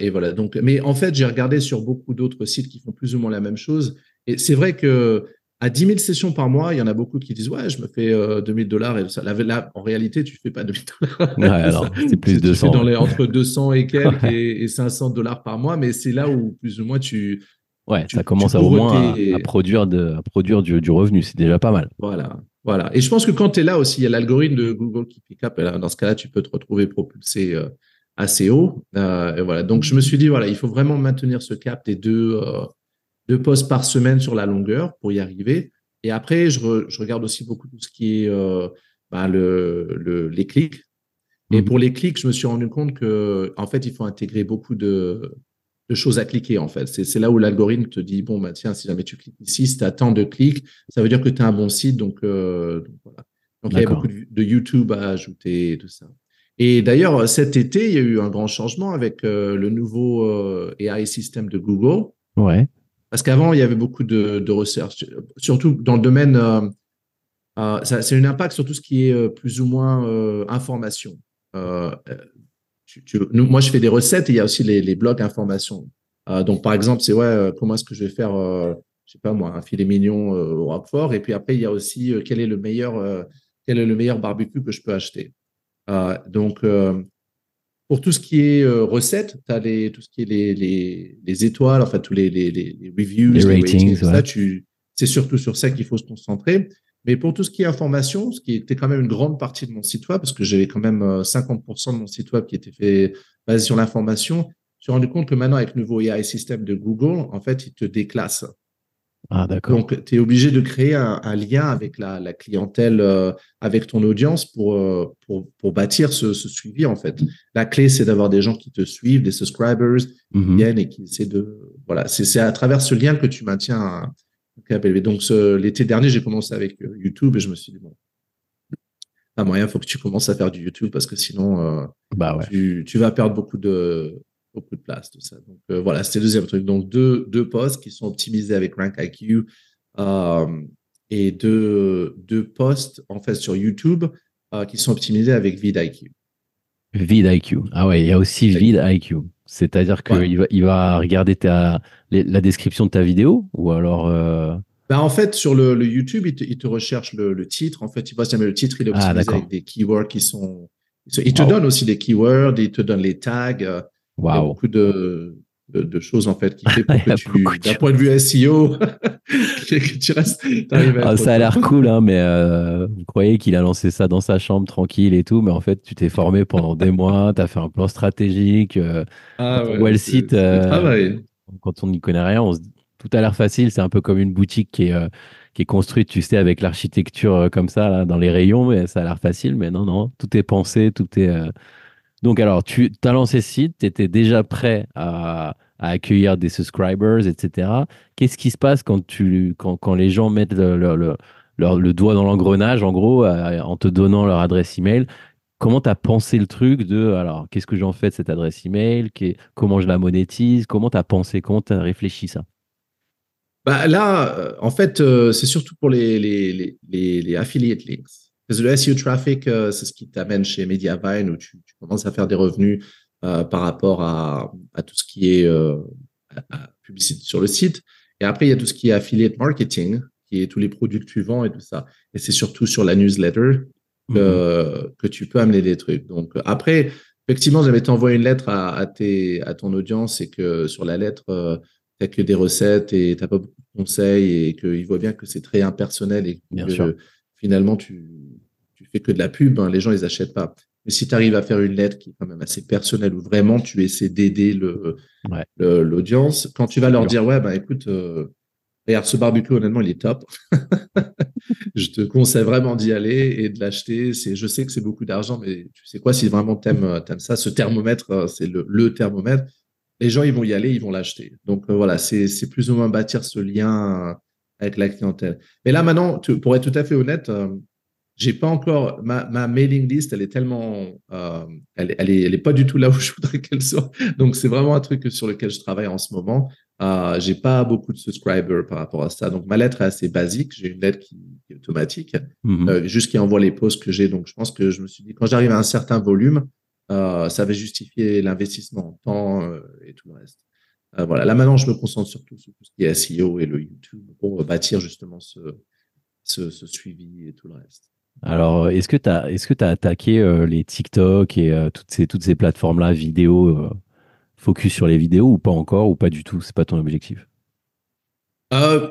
et voilà. Donc, mais en fait, j'ai regardé sur beaucoup d'autres sites qui font plus ou moins la même chose. Et c'est vrai que à 10 000 sessions par mois, il y en a beaucoup qui disent Ouais, je me fais euh, 2000 dollars. Et ça. Là, en réalité, tu ne fais pas 2000 dollars. Ouais, alors, c'est plus de 200. Tu fais dans les, entre 200 et quelques et, 500 dollars par mois. Mais c'est là où, plus ou moins, tu, Ouais, tu- ça commence à, au moins à- tes- à, produire, de, à produire du, du revenu. C'est déjà pas mal. Voilà, voilà. Et je pense que quand tu es là aussi, il y a l'algorithme de Google qui pick up. Et là, dans ce cas-là, tu peux te retrouver propulsé euh, assez haut. Euh, et voilà. Donc, je me suis dit, voilà, il faut vraiment maintenir ce cap des deux, euh, deux posts par semaine sur la longueur pour y arriver. Et après, je, re- je regarde aussi beaucoup tout ce qui est euh, bah, le, le- les clics. Et Mhm. pour les clics, je me suis rendu compte que, en fait, il faut intégrer beaucoup de, de choses à cliquer, en fait. C'est là où l'algorithme te dit, bon, bah, tiens, si jamais tu cliques ici, si tu as tant de clics, ça veut dire que tu as un bon site. Donc, euh, donc voilà. Donc, il y a beaucoup de, de YouTube à ajouter et tout ça. Et d'ailleurs, cet été, il y a eu un grand changement avec euh, le nouveau euh, AI système de Google. Ouais. Parce qu'avant, il y avait beaucoup de, de surtout dans le domaine. euh, euh, c'est un impact sur tout ce qui est euh, plus ou moins euh, information. Euh, euh, moi, je fais des recettes et il y a aussi les, les blogs information. Euh, donc, par exemple, c'est ouais, euh, comment est-ce que je vais faire, euh, je sais pas moi, un filet mignon euh, au Roquefort. Et puis après, il y a aussi euh, quel est le meilleur, euh, quel est le meilleur barbecue que je peux acheter. Euh, donc, euh, pour tout ce qui est euh, recettes, tu as les, tout ce qui est les, les, les étoiles, enfin tous les, les, les, reviews, Les ratings, ouais. tu, c'est surtout sur ça qu'il faut se concentrer. Mais pour tout ce qui est information, ce qui était quand même une grande partie de mon site web, parce que j'avais quand même euh, 50% de mon site web qui était fait basé sur l'information, je me suis rendu compte que maintenant, avec le nouveau AI système de Google, en fait, il te déclasse. Ah. Donc, tu es obligé de créer un, un lien avec la, la clientèle, euh, avec ton audience pour, euh, pour, pour bâtir ce, ce suivi, en fait. La clé, c'est d'avoir des gens qui te suivent, des subscribers, qui Mhm. viennent et qui essaient de. Voilà, c'est à travers ce lien que tu maintiens un, élevé. Donc, l'été dernier, j'ai commencé avec euh, YouTube et je me suis dit, bon, pas moyen, il faut que tu commences à faire du YouTube parce que sinon, euh, Bah ouais. tu, tu vas perdre beaucoup de, beaucoup de place, tout ça. Donc euh, voilà, c'était le deuxième truc. Donc deux, deux posts qui sont optimisés avec RankIQ euh, et deux, deux posts en fait sur YouTube euh, qui sont optimisés avec VidIQ. VidIQ. Ah ouais, il y a aussi VidIQ. C'est-à-dire qu'il Ouais. va, il va regarder ta, la description de ta vidéo ou alors. Ben, en fait, sur le, le YouTube, il te, il te recherche le, le titre. En fait, il si jamais le titre il est Ah, optimisé avec des keywords qui sont. Il te Wow. donne aussi des keywords, il te donne les tags. Euh, Il y a beaucoup de, de, de choses en fait qui fait pour que tu, d'un point de vue SEO, que tu restes. à Ah, ça a l'air cool, hein, mais euh, vous croyez qu'il a lancé ça dans sa chambre tranquille et tout, mais en fait, tu t'es formé pendant des mois, tu as fait un plan stratégique. euh, Ah ouais, le site, euh, quand on n'y connaît rien, on se dit, tout a l'air facile. C'est un peu comme une boutique qui est, euh, qui est construite, tu sais, avec l'architecture euh, comme ça, là, dans les rayons, mais ça a l'air facile. Mais non, non, tout est pensé, tout est. Donc, alors, tu as lancé ce site, tu étais déjà prêt à, accueillir des subscribers, etc. Qu'est-ce qui se passe quand, tu, quand, les gens mettent le, doigt dans l'engrenage, en gros, euh, en te donnant leur adresse email? Comment tu as pensé le truc de, alors, qu'est-ce que j'en fais de cette adresse email? Comment je la monétise? Comment tu as pensé? Comment tu as réfléchi ça? Bah, là, euh, en fait, euh, c'est surtout pour les, les, les, les, les affiliate links. Parce que le SEO traffic, euh, c'est ce qui t'amène chez Mediavine où tu, tu commences à faire des revenus euh, par rapport à, à tout ce qui est euh, à- publicité sur le site. Et après, il y a tout ce qui est affiliate marketing, qui est tous les produits que tu vends et tout ça. Et c'est surtout sur la newsletter que, que tu peux amener des trucs. Donc après, effectivement, j'avais t'envoyé une lettre à, à, tes, à ton audience et que sur la lettre, euh, tu n'as que des recettes et tu n'as pas beaucoup de conseils et qu'ils voient bien que c'est très impersonnel et Bien que. Finalement, tu, tu fais que de la pub, hein, les gens, ils achètent pas. Mais si tu arrives à faire une lettre qui est quand même assez personnelle où vraiment tu essaies d'aider Ouais. l'audience, quand tu vas leur dire, ouais, ben écoute, euh, regarde, ce barbecue, honnêtement, il est top. je te conseille vraiment d'y aller et de l'acheter. Je sais que c'est beaucoup d'argent, mais tu sais quoi, si vraiment t'aimes, euh, t'aimes ça, ce thermomètre, euh, c'est le, le thermomètre. Les gens, ils vont y aller, ils vont l'acheter. Donc euh, voilà, c'est, plus ou moins bâtir ce lien avec la clientèle. Mais là, maintenant, tu- pour être tout à fait honnête, euh, j'ai pas encore ma, ma mailing list, elle est tellement, euh, elle, elle est, elle est pas du tout là où je voudrais qu'elle soit. Donc c'est vraiment un truc sur lequel je travaille en ce moment. Euh, j'ai pas beaucoup de subscribers par rapport à ça. Donc ma lettre est assez basique. J'ai une lettre qui, qui est automatique, Mhm. euh, juste qui envoie les posts que j'ai. Donc je pense que je me suis dit quand j'arrive à un certain volume, euh, ça va justifier l'investissement en temps et tout le reste. Euh, voilà. Là maintenant, je me concentre surtout sur tout ce qui est SEO et le YouTube pour bâtir justement ce, ce, ce suivi et tout le reste. Alors, est-ce que tu as, est-ce que tu as attaqué euh, les TikTok et euh, toutes ces, toutes ces plateformes-là, vidéo, focus sur les vidéos ou pas encore, ou pas du tout? C'est pas ton objectif?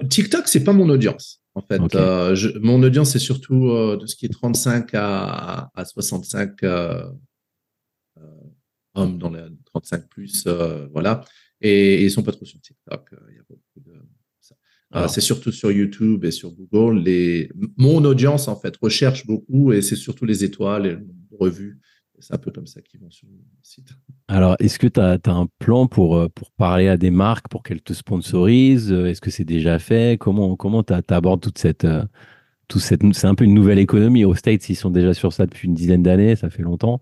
TikTok, c'est pas mon audience. En fait, je- mon audience, c'est surtout de ce qui est 35 à, à 65 euh, euh, hommes dans les 35 plus, voilà. Et, ils sont pas trop sur TikTok. euh. Euh, Alors. c'est surtout sur YouTube et sur Google. Les, mon audience, en fait, recherche beaucoup et c'est surtout les étoiles et le nombre de revues. C'est un peu comme ça qu'ils vont sur le site. Alors, est-ce que tu as, un plan pour, euh, pour parler à des marques pour qu'elles te sponsorisent? Euh, Est-ce que c'est déjà fait? Comment comment tu abordes toute cette, euh, toute cette... C'est un peu une nouvelle économie. Aux States, ils sont déjà sur ça depuis une dizaine d'années, ça fait longtemps.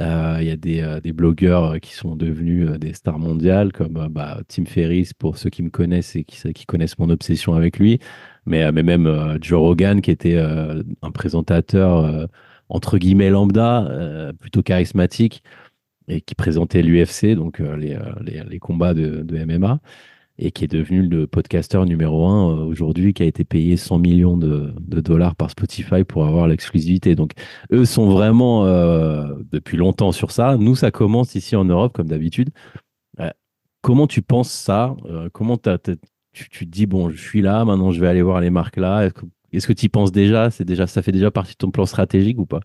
Euh, Il y a des, euh, des blogueurs euh, qui sont devenus des stars mondiales, comme bah, Tim Ferriss, pour ceux qui me connaissent et qui, connaissent mon obsession avec lui. Mais, mais même Joe Rogan, qui était un présentateur, entre guillemets, lambda, plutôt charismatique et qui présentait l'UFC, donc les, les, les combats de, de MMA, et qui est devenu le podcasteur numéro un euh, aujourd'hui, qui a été payé 100 millions de, dollars par Spotify pour avoir l'exclusivité. Donc, eux sont vraiment euh, depuis longtemps sur ça. Nous, ça commence ici en Europe, comme d'habitude. Euh, comment tu penses ça Comment tu, te dis, bon, je suis là, maintenant je vais aller voir les marques là. Est-ce que- tu y penses déjà? Déjà Ça fait déjà partie de ton plan stratégique ou pas?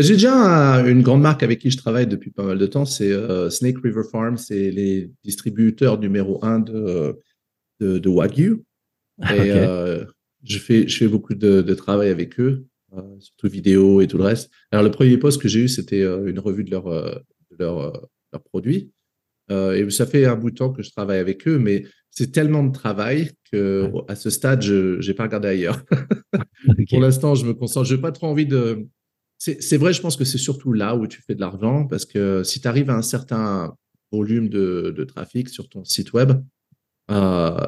J'ai déjà un- une grande marque avec qui je travaille depuis pas mal de temps, c'est euh, Snake River Farm, c'est les distributeurs numéro un de, de, de Wagyu. Et Ok. euh, je, fais, je fais beaucoup de, de travail avec eux, euh, surtout vidéo et tout le reste. Alors, le premier poste que j'ai eu, c'était une revue de leurs euh, leurs produits. Et ça fait un bout de temps que je travaille avec eux, mais c'est tellement de travail que Ouais. à ce stade, je n'ai pas regardé ailleurs. Pour l'instant, je me concentre. Je n'ai pas trop envie de. C'est vrai, je pense que c'est surtout là où tu fais de l'argent parce que si tu arrives à un certain volume de, trafic sur ton site web, euh,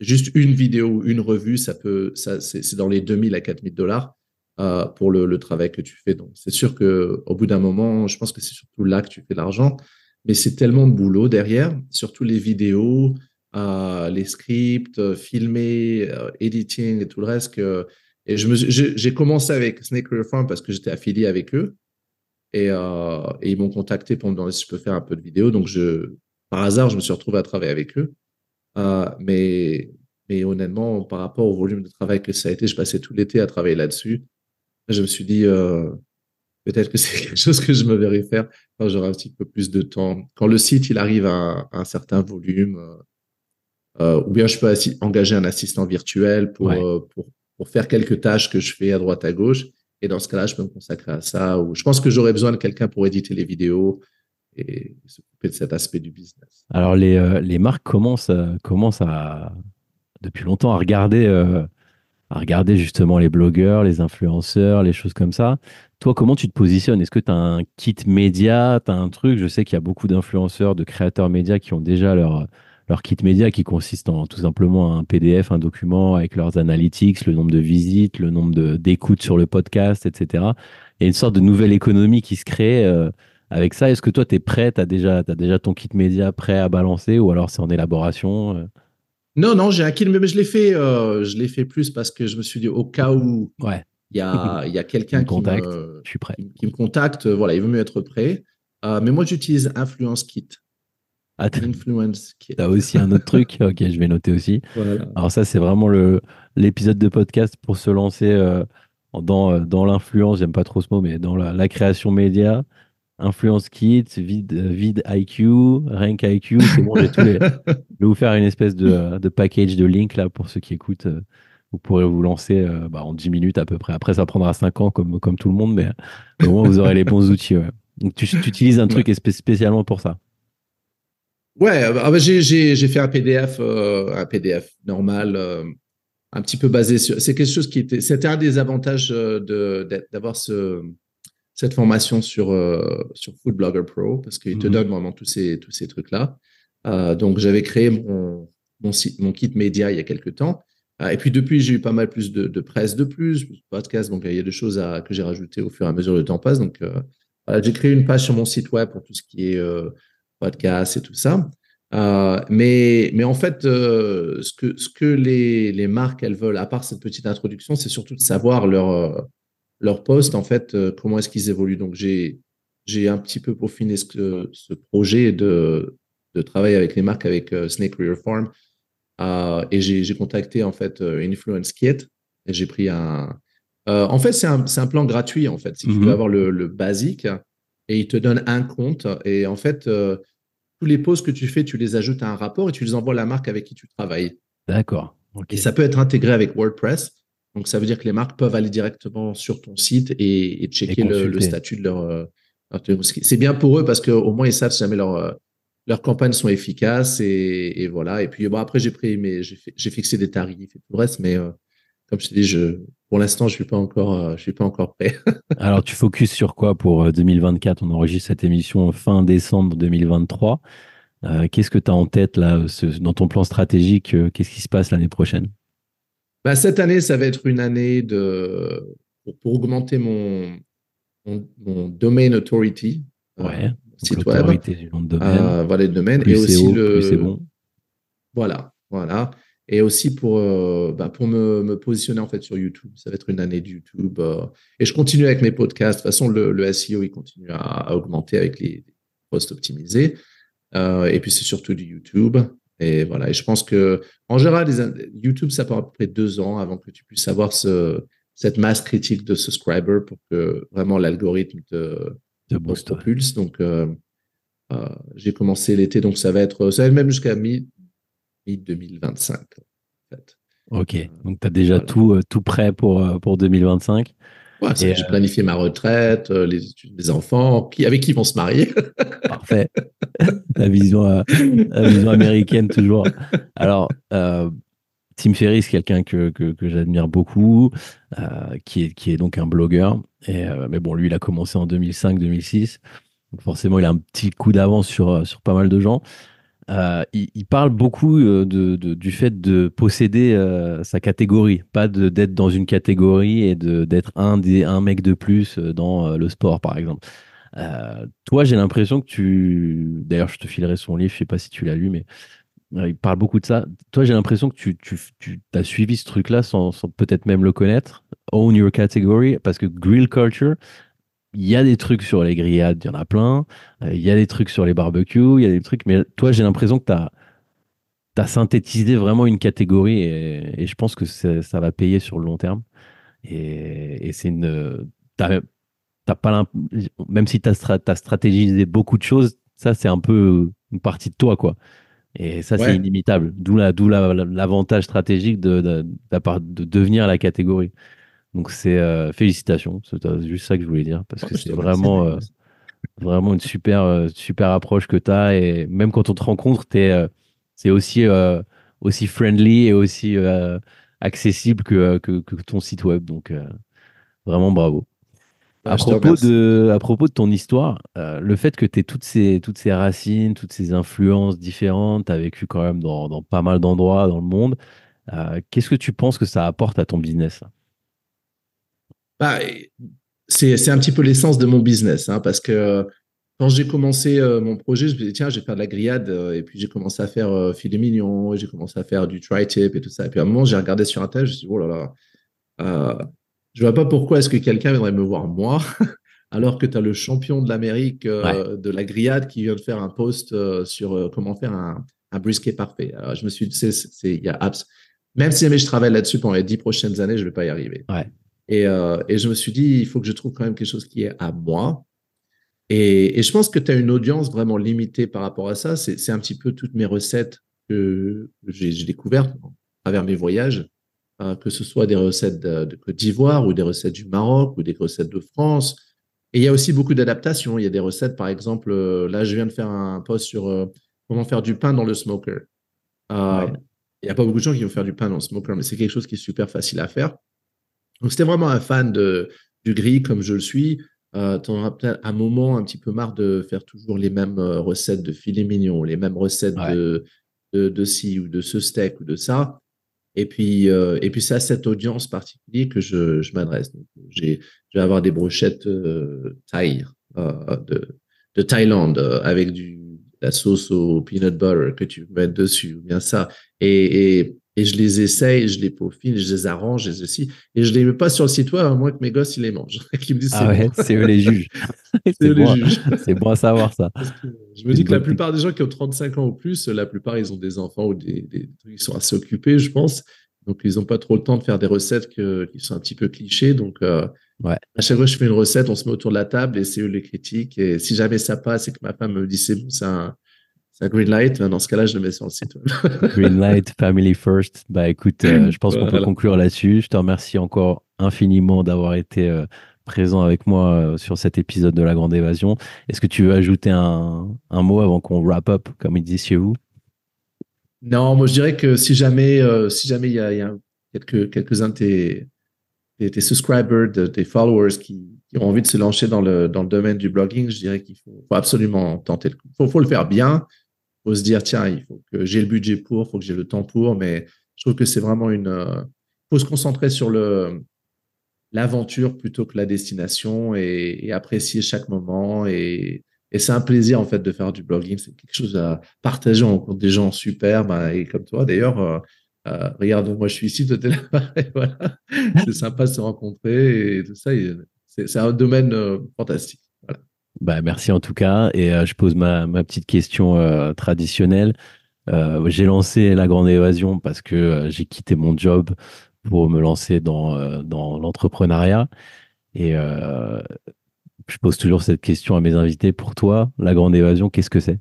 juste une vidéo, une revue, ça peut, ça, c'est dans les 2000 à 4000 dollars euh, pour le, travail que tu fais. Donc, c'est sûr que au bout d'un moment, je pense que c'est surtout là que tu fais de l'argent. Mais c'est tellement de boulot derrière, surtout les vidéos, euh, les scripts, filmer, editing et tout le reste que et j'ai commencé avec Snake River Farm parce que j'étais affilié avec eux. Et, euh, et ils m'ont contacté pour me demander si je peux faire un peu de vidéo. Donc, je, par hasard, je me suis retrouvé à travailler avec eux. Euh, mais, mais honnêtement, par rapport au volume de travail que ça a été, je passais tout l'été à travailler là-dessus. Je me suis dit, euh, peut-être que c'est quelque chose que je me verrai faire quand j'aurai un petit peu plus de temps. Quand le site il arrive à un, à un certain volume, euh, ou bien je peux engager un assistant virtuel pour, Ouais. euh, pour, pour faire quelques tâches que je fais à droite à gauche. Et dans ce cas-là, je peux me consacrer à ça. Ou je pense que j'aurais besoin de quelqu'un pour éditer les vidéos et s'occuper de cet aspect du business. Alors, les, euh, les marques commencent, euh, commencent à, depuis longtemps à regarder, euh, à regarder justement les blogueurs, les influenceurs, les choses comme ça. Toi, comment tu te positionnes? Est-ce que tu as un kit média? Tu as un truc? Je sais qu'il y a beaucoup d'influenceurs, de créateurs médias qui ont déjà leur, leur kit média qui consiste en tout simplement un PDF, un document avec leurs analytics, le nombre de visites, le nombre de- d'écoutes sur le podcast, etc. Il y a une sorte de nouvelle économie qui se crée. euh, avec ça, est-ce que toi, tu es prêt? Tu as déjà, t'as déjà ton kit média prêt à balancer ou alors c'est en élaboration euh? Non, non, j'ai un kill, mais je l'ai fait, euh, je l'ai fait plus parce que je me suis dit au cas où Ouais, il y a, y a quelqu'un qui me, je suis prêt. qui, qui me contacte, voilà, il veut mieux être prêt. Mais moi, j'utilise Influence Kit. Influence t'as aussi un autre truc Ok, je vais noter aussi. Voilà. Alors ça, c'est vraiment le l'épisode de podcast pour se lancer euh, dans, euh, dans l'influence, j'aime pas trop ce mot, mais dans la, la création média. Influence Kit, Vid, euh, Vid IQ, Rank IQ, c'est bon, j'ai tous les... Je vais vous faire une espèce de, de package de links là pour ceux qui écoutent. Vous pourrez vous lancer euh, bah, en 10 minutes à peu près. Après, ça prendra 5 ans comme, comme tout le monde, mais au moins vous aurez les bons outils. ouais. Donc tu, tu utilises un truc spécialement pour ça. Ouais, ah bah, j'ai, j'ai, j'ai fait un PDF, euh, un PDF normal, euh, un petit peu basé sur. C'est quelque chose qui était. C'était un des avantages euh, de, d'avoir ce, cette formation sur, euh, sur Food Blogger Pro parce qu'il te Mhm. donne vraiment tous ces, tous ces trucs-là. Donc, j'avais créé mon, mon, site, mon kit média il y a quelques temps. Et puis, depuis, j'ai eu pas mal plus de, de presse de plus, plus de podcasts. Donc, il y a des choses à, que j'ai rajoutées au fur et à mesure que le temps passe. Donc, voilà, j'ai créé une page sur mon site web pour tout ce qui est euh, podcast et tout ça. Euh, mais, mais en fait, euh, ce que, ce que les, les marques, elles veulent, à part cette petite introduction, c'est surtout de savoir leur, euh, leur poste, en fait, euh, comment est-ce qu'ils évoluent. Donc, j'ai, j'ai un petit peu peaufiné ce, ce projet de, de travailler avec les marques, avec Snake River Farm, et j'ai contacté en fait Influence Kit et j'ai pris un. en fait, c'est un, un, plan gratuit en fait. Si tu veux mhm. avoir le, le, basique et il te donne un compte et en fait tous les posts que tu fais, tu les ajoutes à un rapport et tu les envoies à la marque avec qui tu travailles. D'accord. Et ça peut être intégré avec WordPress. Donc, ça veut dire que les marques peuvent aller directement sur ton site et, checker le, statut de leur. c'est bien pour eux parce qu'au moins, ils savent si jamais leur, leurs campagnes sont efficaces et, voilà. Et puis, bon, après, j'ai pris, mais j'ai fixé des tarifs et tout le reste, mais euh, comme je te dis, je, pour l'instant, je suis pas encore, euh, je suis pas encore prêt. Alors, tu focuses sur quoi pour 2024 euh, On enregistre cette émission fin décembre 2023. Qu'est-ce que tu as en tête là, dans ton plan stratégique Qu'est-ce qui se passe l'année prochaine? Bah, Cette année, ça va être une année de, pour, augmenter mon, mon, domain authority. Ouais site web. Euh, voilà, le domaine. et aussi le. Bon. Voilà, voilà. Et aussi pour, euh, bah, pour me, me, positionner en fait sur YouTube. Ça va être une année de YouTube. Euh, et je continue avec mes podcasts. De toute façon, le, le SEO, il continue à, augmenter avec les, posts optimisés. et puis, c'est surtout du YouTube. Et voilà. Et je pense que, en général, YouTube, ça prend à peu près deux ans avant que tu puisses avoir ce, cette masse critique de subscribers pour que vraiment l'algorithme te, boost. Propulse. Donc, euh, euh, j'ai commencé l'été, donc ça va être, ça va être même jusqu'à mi-2025. en fait. Ok, euh, donc tu as déjà tout, tout prêt pour, pour 2025. Ouais, j'ai planifié ma retraite, les des enfants, qui, avec qui vont se marier. Parfait. la, vision, la vision américaine, toujours. Alors, Tim Ferriss, quelqu'un que, que, que j'admire beaucoup, qui, est, qui est donc un blogueur. Et, euh, mais bon, lui, il a commencé en 2005-2006. Donc forcément, il a un petit coup d'avance sur, euh, sur pas mal de gens. Euh, il, parle beaucoup de, du fait de posséder sa catégorie, pas d'être dans une catégorie et d'être un, un mec de plus dans le sport, par exemple. toi, j'ai l'impression que tu. D'ailleurs, je te filerai son livre, je sais pas si tu l'as lu, mais il parle beaucoup de ça. Toi, j'ai l'impression que tu, tu, tu as suivi ce truc-là sans, sans peut-être même le connaître. Own your category, parce que grill culture, il y a des trucs sur les grillades, il y en a plein. Euh, il y a des trucs sur les barbecues, il y a des trucs. Mais toi, j'ai l'impression que tu as, as, synthétisé vraiment une catégorie et, et je pense que ça va payer sur le long terme. Et, et c'est une. T'as pas même si tu as, as, stratégisé beaucoup de choses, ça, c'est un peu une partie de toi, quoi. Et ça, c'est inimitable. D'où l'avantage stratégique de, de, de, devenir la catégorie. Donc, c'est euh, félicitations. C'est juste ça que je voulais dire. Parce que c'est vraiment, euh, vraiment une super, euh, super approche que tu as. Et même quand on te rencontre, c'est aussi, aussi friendly et aussi accessible que, que, que, ton site web. Donc, vraiment bravo. À propos, de, à propos de ton histoire, euh, le fait que tu aies toutes ces, toutes ces racines, toutes ces influences différentes, tu as vécu quand même dans, dans pas mal d'endroits dans le monde, euh, qu'est-ce que tu penses que ça apporte à ton business bah, C'est un petit peu l'essence de mon business, hein, parce que quand j'ai commencé euh, mon projet, je me disais, tiens, je vais faire de la grillade, et puis j'ai commencé à faire filet mignon, j'ai commencé à faire du tri-tip et tout ça. Et puis à un moment, j'ai regardé sur Internet, je me suis dit, oh là là, je vois pas pourquoi est-ce que quelqu'un viendrait me voir moi, alors que tu as le champion de l'Amérique euh, de la grillade qui vient de faire un post euh, sur euh, comment faire un, un, brisket parfait. Alors, je me suis dit, c'est, il y a apps. Même si jamais je travaille là-dessus pendant les dix prochaines années, je vais pas y arriver. Et, et, je me suis dit, il faut que je trouve quand même quelque chose qui est à moi. Et, et je pense que tu as une audience vraiment limitée par rapport à ça. C'est, un petit peu toutes mes recettes que j'ai, découvertes à travers mes voyages. Euh, que ce soit des recettes de, Côte d'Ivoire ou des recettes du Maroc ou des recettes de France. Et il y a aussi beaucoup d'adaptations. Il y a des recettes, par exemple, euh, là, je viens de faire un post sur euh, comment faire du pain dans le smoker. Il n'y a pas beaucoup de gens qui vont faire du pain dans le smoker, mais c'est quelque chose qui est super facile à faire. Donc, c'était vraiment un fan de, du gris comme je le suis. Euh, tu en auras peut-être un moment un petit peu marre de faire toujours les mêmes recettes de filet mignon, les mêmes recettes de, de, de, ci ou de ce steak ou de ça. Et puis, euh, et puis c'est à cette audience particulière que je, je m'adresse. je vais avoir des brochettes euh, thaï euh, de, de Thaïlande euh, avec du, la sauce au peanut butter que tu mets dessus, ou bien ça. Et, et, et je les essaye, je les peaufine, je les arrange, je les aussi. Et je les mets pas sur le site web à moins que mes gosses ils les mangent. Ils me disent, Ah ouais, c'est eux les juges. c'est les bon, juges. c'est bon à savoir ça. Je me dis que la plupart des gens qui ont 35 ans ou plus, la plupart, ils ont des enfants ou des, des trucs, ils sont assez occupés, je pense. Donc, ils n'ont pas trop le temps de faire des recettes que- qui sont un petit peu clichés. Donc, euh, Ouais. à chaque fois que je fais une recette, on se met autour de la table et c'est eux les critiques. Et si jamais ça passe et que ma femme me dit c'est bon, c'est un, c'est un green light, ben, dans ce cas-là, je le mets sur le site web. Greenlight, Family First. Bah écoute, euh, je pense qu'on peut conclure là-dessus. Je te remercie encore infiniment d'avoir été euh, présent avec moi euh, sur cet épisode de La Grande Évasion. Est-ce que tu veux ajouter un, un mot avant qu'on wrap up, comme ils disent chez vous? Non, moi je dirais que si jamais euh, si jamais il y a, il y a quelques quelques-uns de tes, tes, tes subscribers, de, tes followers qui, qui ont envie de se lancer dans le dans le domaine du blogging, je dirais qu'il faut, faut absolument tenter. le coup. Faut faut le faire bien. Faut se dire tiens, il faut que j'ai le budget pour, faut que j'ai le temps pour, mais je trouve que c'est vraiment une euh, faut se concentrer sur le l'aventure plutôt que la destination et, apprécier chaque moment et c'est un plaisir en fait de faire du blogging. C'est quelque chose à partager. On rencontre des gens super, bah, et comme toi d'ailleurs. euh, euh, regarde, moi je suis ici, toi t'es là. voilà. C'est sympa de se rencontrer et tout ça. C'est un domaine fantastique. Bah, merci en tout cas. Et euh, je pose ma, petite question euh, traditionnelle. Euh, j'ai lancé la grande évasion parce que j'ai quitté mon job pour me lancer dans, dans l'entrepreneuriat. Et je pose toujours cette question à mes invités. Pour toi, la grande évasion, qu'est-ce que c'est?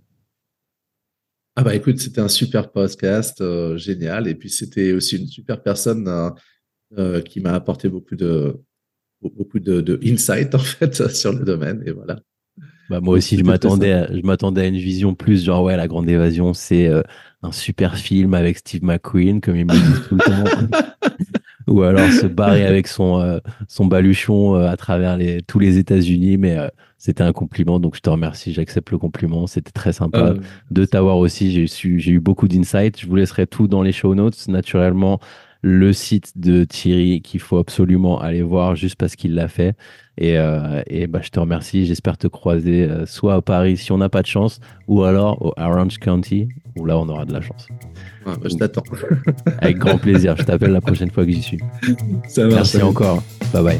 Ah bah écoute, c'était un super podcast, génial. Et puis c'était aussi une super personne qui m'a apporté beaucoup de beaucoup de insight en fait sur le domaine. Et voilà. Bah, moi aussi, je m'attendais à, je m'attendais à une vision plus genre, ouais, la grande évasion, c'est euh, un super film avec Steve McQueen, comme ils me disent tout le temps. Ou alors se barrer avec son, euh, son baluchon euh, à travers les, tous les États-Unis. Mais euh, c'était un compliment, donc je te remercie, j'accepte le compliment. C'était très sympa Euh, de t'avoir aussi. J'ai su- j'ai eu beaucoup d'insights. Je vous laisserai tout dans les show notes. Naturellement, le site de Thierry qu'il faut absolument aller voir juste parce qu'il l'a fait. Et, euh, et bah, je te remercie. J'espère te croiser euh, soit à Paris si on n'a pas de chance, ou alors au Orange County, où là on aura de la chance. ouais, bah, je t'attends. Avec grand plaisir. Je t'appelle la prochaine fois que j'y suis. Ça marche. Merci encore. Bye bye.